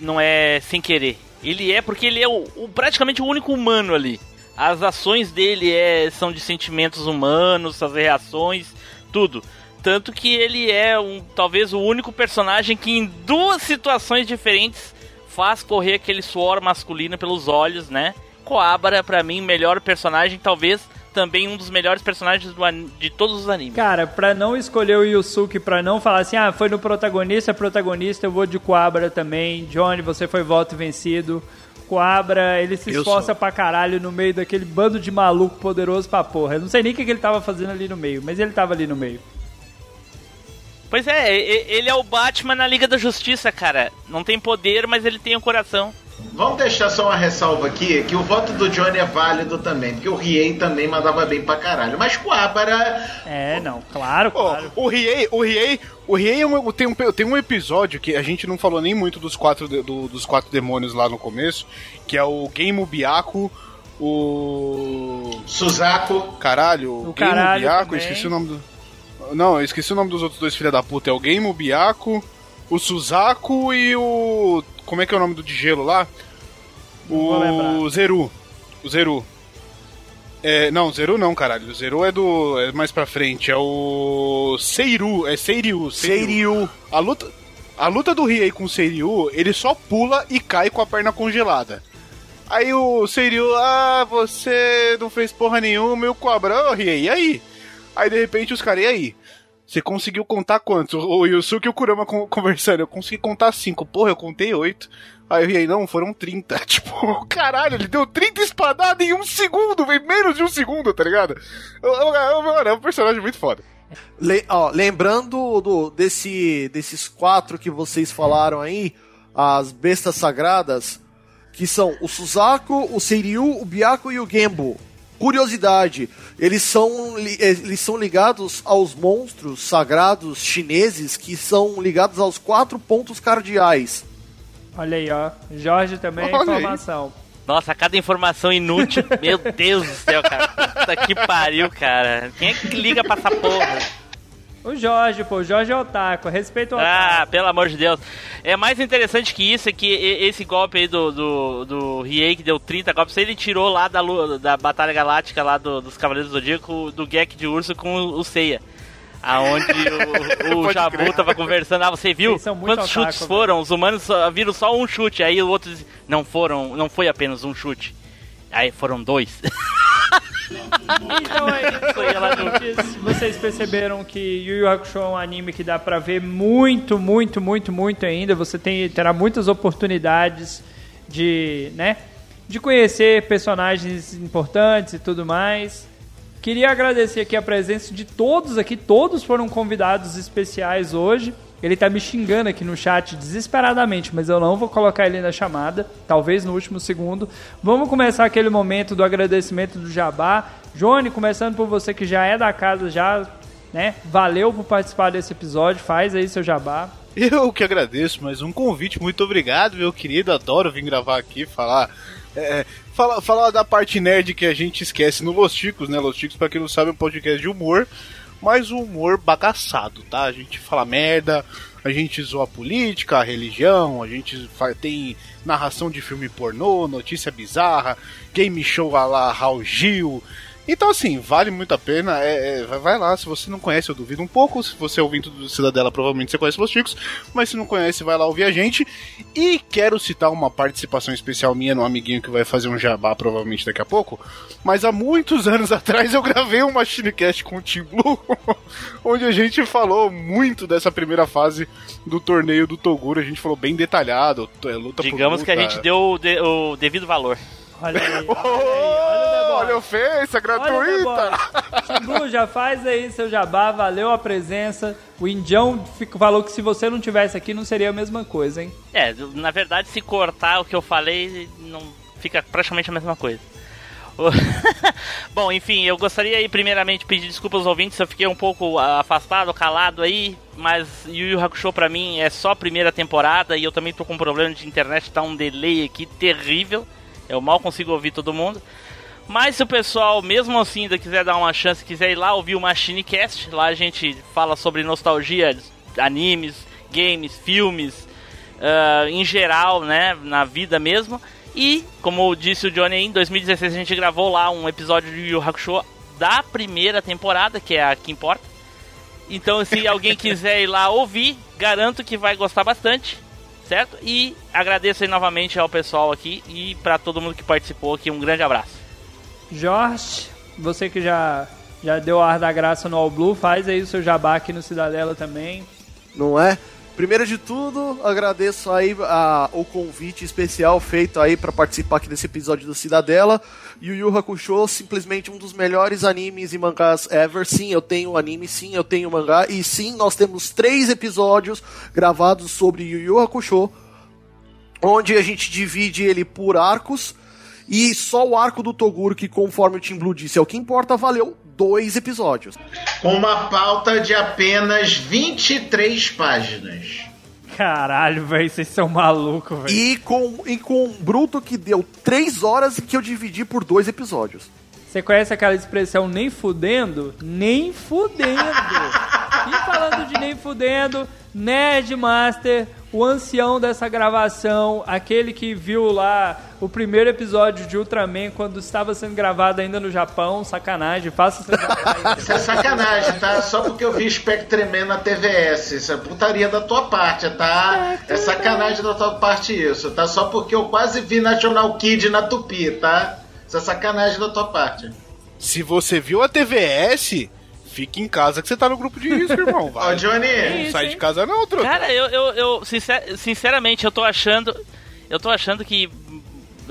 não é sem querer. Ele é porque ele é o, o- praticamente o único humano ali. As ações dele é, são de sentimentos humanos, as reações, tudo. Tanto que ele é um, talvez o único personagem que em duas situações diferentes faz correr aquele suor masculino pelos olhos, né? Coabra, pra mim, melhor personagem, talvez também um dos melhores personagens do de todos os animes. Cara, pra não escolher o Yusuke, pra não falar assim, ah, foi no protagonista, protagonista, eu vou de Coabra também. Johnny, você foi voto vencido. Coabra, ele se esforça pra caralho no meio daquele bando de maluco poderoso pra porra. Eu não sei nem o que, que ele tava fazendo ali no meio, mas ele tava ali no meio. Pois é, ele é o Batman na Liga da Justiça, cara. Não tem poder, mas ele tem o coração. Vamos deixar só uma ressalva aqui, que o voto do Johnny é válido também, porque o Riei também mandava bem pra caralho. Mas Coabara. É, não, claro, claro. O Riei, o Riei, o Riei é um- tem, um, tem um episódio que a gente não falou nem muito dos quatro, do- dos quatro demônios lá no começo, que é o Game Biaco, o. Suzaku. Caralho, o Game caralho Biaco, esqueci o nome do. Não, eu esqueci o nome dos outros dois filha da puta. É o Game Biaco, o Suzaku e o. Como é que é o nome do de gelo lá? O Zeru. O Zeru. É, não, Zeru não, caralho. O Zeru é do. É mais pra frente. É o. Seiru. É Seiryu. Seiryu. A luta. A luta do Riei com o Seiryu, ele só pula e cai com a perna congelada. Aí o Seiryu, ah, você não fez porra nenhuma, e o Cobra, ô Riei, e aí? Aí de repente os caras, e aí? Você conseguiu contar quantos? O Yusuke e o Kurama con- conversando, eu consegui contar cinco. Porra, eu contei oito. Aí o Riei, não, foram 30. Tipo, caralho, ele deu 30 espadadas em um segundo, velho, menos de um segundo, tá ligado? Eu- eu- eu- Mano, é um personagem muito foda. Le- ó, lembrando do, desse, desses quatro que vocês falaram aí, as bestas sagradas, que são o Suzaku, o Seiryu, o Byaku e o Genbo. Curiosidade, eles são, li- eles são ligados aos monstros sagrados chineses que são ligados aos quatro pontos cardeais. Olha aí, ó. Jorge também, Olha aí. informação. Nossa, cada informação inútil. Meu Deus do céu, cara. Puta que pariu, cara. Quem é que liga pra essa porra? O Jorge, pô, o Jorge é otaku, respeita o Ah, otaku. pelo amor de Deus. É mais interessante que isso é que esse golpe aí do, do, do Riei, que deu 30 golpes, ele tirou lá da, da Batalha Galáctica lá do- dos Cavaleiros do Zodíaco, do Gek de Urso com o, Seiya. Aonde o, o Jabu crer. tava conversando, ah, você viu quantos otaku, chutes foram? Os humanos viram só um chute, aí o outro diz, não foram, não foi apenas um chute. Aí foram dois. Então é isso. Vocês perceberam que Yu Yu Hakusho é um anime que dá pra ver muito, muito, muito, muito ainda. Você tem, terá muitas oportunidades de, né, de conhecer personagens importantes e tudo mais. Queria agradecer aqui a presença de todos aqui, todos foram convidados especiais hoje. Ele tá me xingando aqui no chat desesperadamente, mas eu não vou colocar ele na chamada, talvez no último segundo. Vamos começar aquele momento do agradecimento do Jabá. Johnny, começando por você que já é da casa, já, né? Valeu por participar desse episódio. Faz aí seu Jabá. Eu que agradeço, mas um convite, muito obrigado, meu querido. Adoro vir gravar aqui, falar. é, falar, falar da parte nerd que a gente esquece no Los Ticos, né? Los Ticos, pra quem não sabe, é um podcast de humor, mas um humor bagaçado, tá? A gente fala merda, a gente zoa a política, a religião, a gente tem narração de filme pornô, notícia bizarra, game show a lá Raul Gil. Então, assim, vale muito a pena. É, é, vai- lá, se você não conhece, eu duvido um pouco. Se você é ouvinte do Cidadela, provavelmente você conhece Los Chicos. Mas se não conhece, vai lá ouvir a gente. E quero citar uma participação especial minha no amiguinho que vai fazer um jabá, provavelmente daqui a pouco. Mas há muitos anos atrás eu gravei um Machinecast com o Team Blue, onde a gente falou muito dessa primeira fase do torneio do Toguro. A gente falou bem detalhado, é, luta Digamos por que a luta. gente deu o, de- o devido valor. Olha aí, olha aí, olha o ofensa gratuita! Blue, já faz aí seu jabá, valeu a presença. O Indião falou que se você não tivesse aqui não seria a mesma coisa, hein? É, na verdade, se cortar o que eu falei, não fica praticamente a mesma coisa. Bom, enfim, eu gostaria aí primeiramente pedir desculpas aos ouvintes se eu fiquei um pouco afastado, calado aí, mas Yu Yu Hakusho pra mim é só a primeira temporada e eu também tô com um problema de internet, tá um delay aqui terrível. Eu mal consigo ouvir todo mundo. Mas se o pessoal, mesmo assim, ainda quiser dar uma chance, quiser ir lá ouvir o Machinecast, lá a gente fala sobre nostalgia, animes, games, filmes, ah, em geral, né, na vida mesmo. E, como disse o Johnny, em 2016 a gente gravou lá um episódio de Yu Hakusho da primeira temporada, que é a que importa. Então, se alguém quiser ir lá ouvir, garanto que vai gostar bastante, certo? E agradeço aí novamente ao pessoal aqui e para todo mundo que participou aqui, um grande abraço. Jorge, você que já, já deu ar da graça no All Blue, faz aí o seu jabá aqui no Cidadela também. não é? Primeiro de tudo, agradeço aí a- o convite especial feito aí para participar aqui desse episódio do Cidadela. Yu Yu Hakusho, simplesmente um dos melhores animes e mangás ever. Sim, eu tenho anime, sim, eu tenho mangá. E sim, nós temos três episódios gravados sobre Yu Yu Hakusho. onde a gente divide ele por arcos. E só o arco do Toguro, que conforme o Team Blue disse é o que importa, valeu dois episódios. Com uma pauta de apenas 23 páginas. Caralho, velho, vocês são malucos, velho. E com, e com um bruto que deu três horas e que eu dividi por dois episódios. Você conhece aquela expressão nem fudendo? Nem fudendo. e falando de nem fudendo, Nerd Master, o ancião dessa gravação, aquele que viu lá o primeiro episódio de Ultraman quando estava sendo gravado ainda no Japão, sacanagem, faça Isso é sacanagem, tá? Só porque eu vi Spectreman na TVS. Isso é putaria da tua parte, tá? É sacanagem da tua parte isso, tá? Só porque eu quase vi National Kid na Tupi, tá? Isso é sacanagem da tua parte. Se você viu a TVS, fique em casa que você tá no grupo de risco, irmão. Vai. Ó, Johnny. Não sai de casa não, truta. Cara, eu, eu, eu sincer- sinceramente, eu tô achando. Eu tô achando que.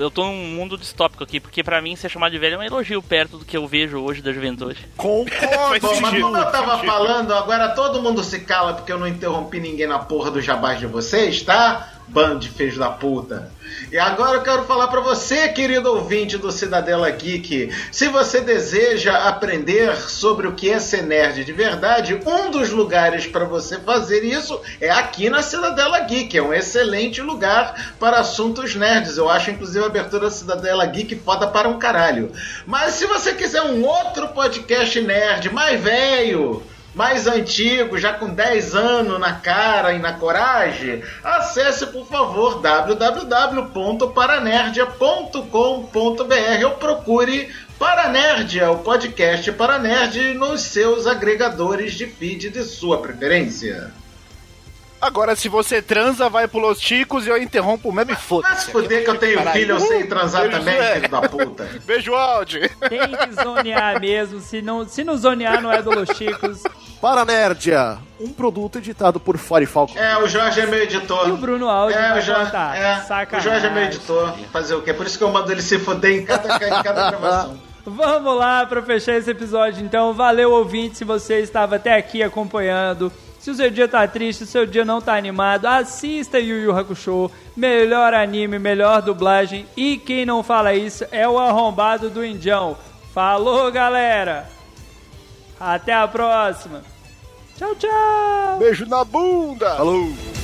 Eu tô num mundo distópico aqui, porque pra mim ser chamado de velho é um elogio perto do que eu vejo hoje da juventude. Concordo. Bom, mas como eu tava falando, agora todo mundo se cala porque eu não interrompi ninguém na porra do jabás de vocês, tá? De filhos da puta. E agora eu quero falar pra você, querido ouvinte do Cidadela Geek. Se você deseja aprender sobre o que é ser nerd de verdade, um dos lugares para você fazer isso é aqui na Cidadela Geek. É um excelente lugar para assuntos nerds. Eu acho, inclusive, a abertura da Cidadela Geek foda para um caralho. Mas se você quiser um outro podcast nerd mais velho, mais antigo, já com 10 anos na cara e na coragem, acesse por favor www.paranerdia.com.br ou procure Paranerdia, o podcast Paranerd nos seus agregadores de feed de sua preferência. Agora, se você transa, vai pro Los Chicos e eu interrompo o meme, foda-se. Se fuder que eu tenho Caralho. filho, eu sei transar Beijo, também, filho da puta. Beijo, Aldi. Tem que zonear mesmo. Se não, se não zonear, não é do Los Chicos. Paranerdia, um produto editado por Fire Falcon. É, o Jorge é meu editor. E o Bruno Aldi É, o Jorge, contar. é, o Sacanagem. Jorge é meu editor. Fazer o quê? Por isso que eu mando ele se fuder em cada, em cada gravação. Vamos lá para fechar esse episódio, então. Valeu, ouvinte, se você estava até aqui acompanhando. Se o seu dia tá triste, se o seu dia não tá animado, assista Yu Yu Hakusho. Melhor anime, melhor dublagem. E quem não fala isso é o arrombado do Indião. Falou, galera! Até a próxima! Tchau, tchau! Beijo na bunda. Falou.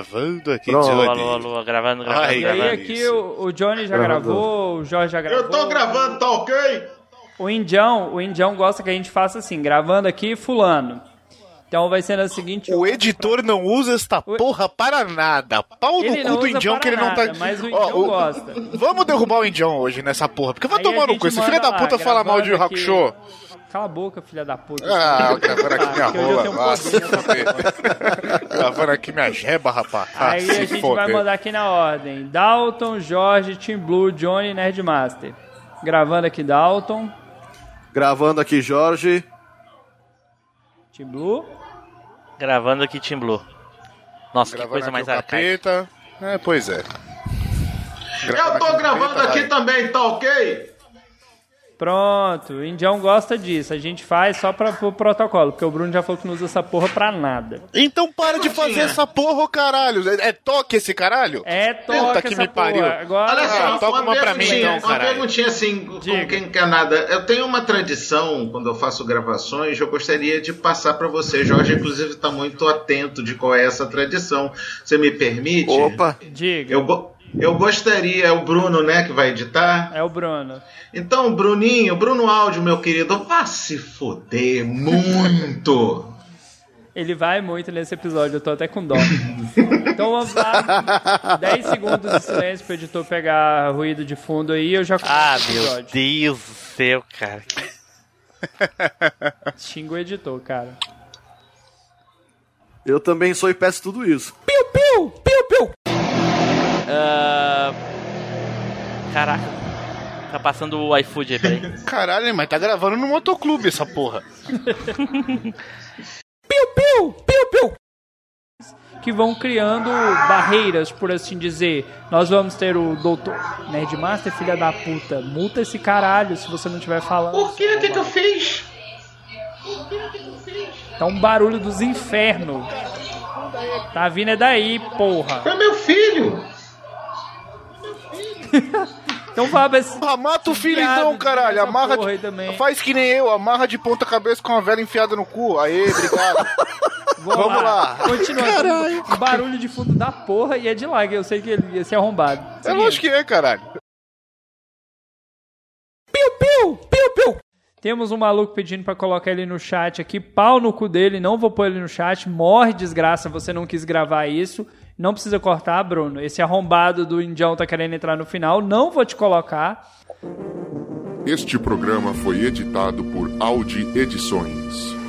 Gravando aqui, Pronto. Alô, Johnny. alô, alô, gravando, gravando, Ai, E aí, gravando. aqui o, o Johnny já gravou, o Jorge já gravou. Eu tô gravando, tá ok? O Indião, o Indião gosta que a gente faça assim, gravando aqui fulano. Então vai ser na seguinte... O editor não usa esta porra para nada. Pau Ele no cu do Indião que ele não nada, tá. mas o Indião gosta. Vamos derrubar o Indião hoje nessa porra. Porque vai Aí tomar no cu. Esse filho da lá, puta fala mal de gravando aqui. Hakusho. Cala a boca, filha da puta. Ah, gravando aqui minha rola. um. Gravando aqui minha jeba, rapaz. Ah, Aí a gente foder. vai mandar aqui na ordem. Dalton, Jorge, Team Blue, Johnny, Nerdmaster. Gravando aqui Dalton, Gravando aqui, Jorge. Team Blue. Gravando aqui Team Blue. Nossa, que Gravando coisa aqui mais arcaica. capeta. É, pois é. Eu tô gravando aqui também, tá ok? Pronto, o Indião gosta disso. A gente faz só pra, pro protocolo, porque o Bruno já falou que não usa essa porra pra nada. Então para de fazer essa porra, caralho. É, é toque esse caralho? É, toca que essa me pariu. porra. Agora, Olha só, Ah, toca uma pra mim, perguntinha, então, uma caralho. perguntinha assim, com Diga. quem quer nada. Eu tenho uma tradição, quando eu faço gravações, eu gostaria de passar pra você. Jorge, inclusive, tá muito atento de qual é essa tradição. Você me permite? Opa. diga. Eu, go- Eu gostaria, é o Bruno, né, que vai editar? É o Bruno. Então, Bruninho, Bruno Áudio, meu querido, vá se foder muito. Ele vai muito nesse episódio, eu tô até com dó. então vamos lá. 10 segundos de silêncio pro editor pegar ruído de fundo aí eu já Ah, meu. Deus do céu, cara. Xinga o editor, cara. Eu também sou e peço tudo isso. Piu, piu, piu, piu. Ah, Caraca. Tá passando o iFood aí, peraí. Caralho, mas tá gravando no motoclube essa porra. Piu, piu, piu, piu. Que vão criando barreiras, por assim dizer. Nós vamos ter o doutor Nerdmaster, filha da puta. Multa esse caralho se você não estiver falando. Por que? O que, que eu fiz? Tá um barulho dos infernos. Tá vindo é daí, porra. É meu filho. Então vá, mas... Ah, mata o filho Viado, então, caralho. Amarra de... também. Faz que nem eu, amarra de ponta cabeça com a vela enfiada no cu. Aê, obrigado. Vamos lá. Continua. Um barulho de fundo da porra e é de lá, que eu sei que ele ia ser arrombado. É lógico que é, caralho. Piu, piu, piu, piu. Temos um maluco pedindo pra colocar ele no chat aqui. Pau no cu dele, não vou pôr ele no chat. Morre, desgraça, você não quis gravar isso. Não precisa cortar, Bruno. Esse arrombado do Indião tá querendo entrar no final. Não vou te colocar. Este programa foi editado por Audi Edições.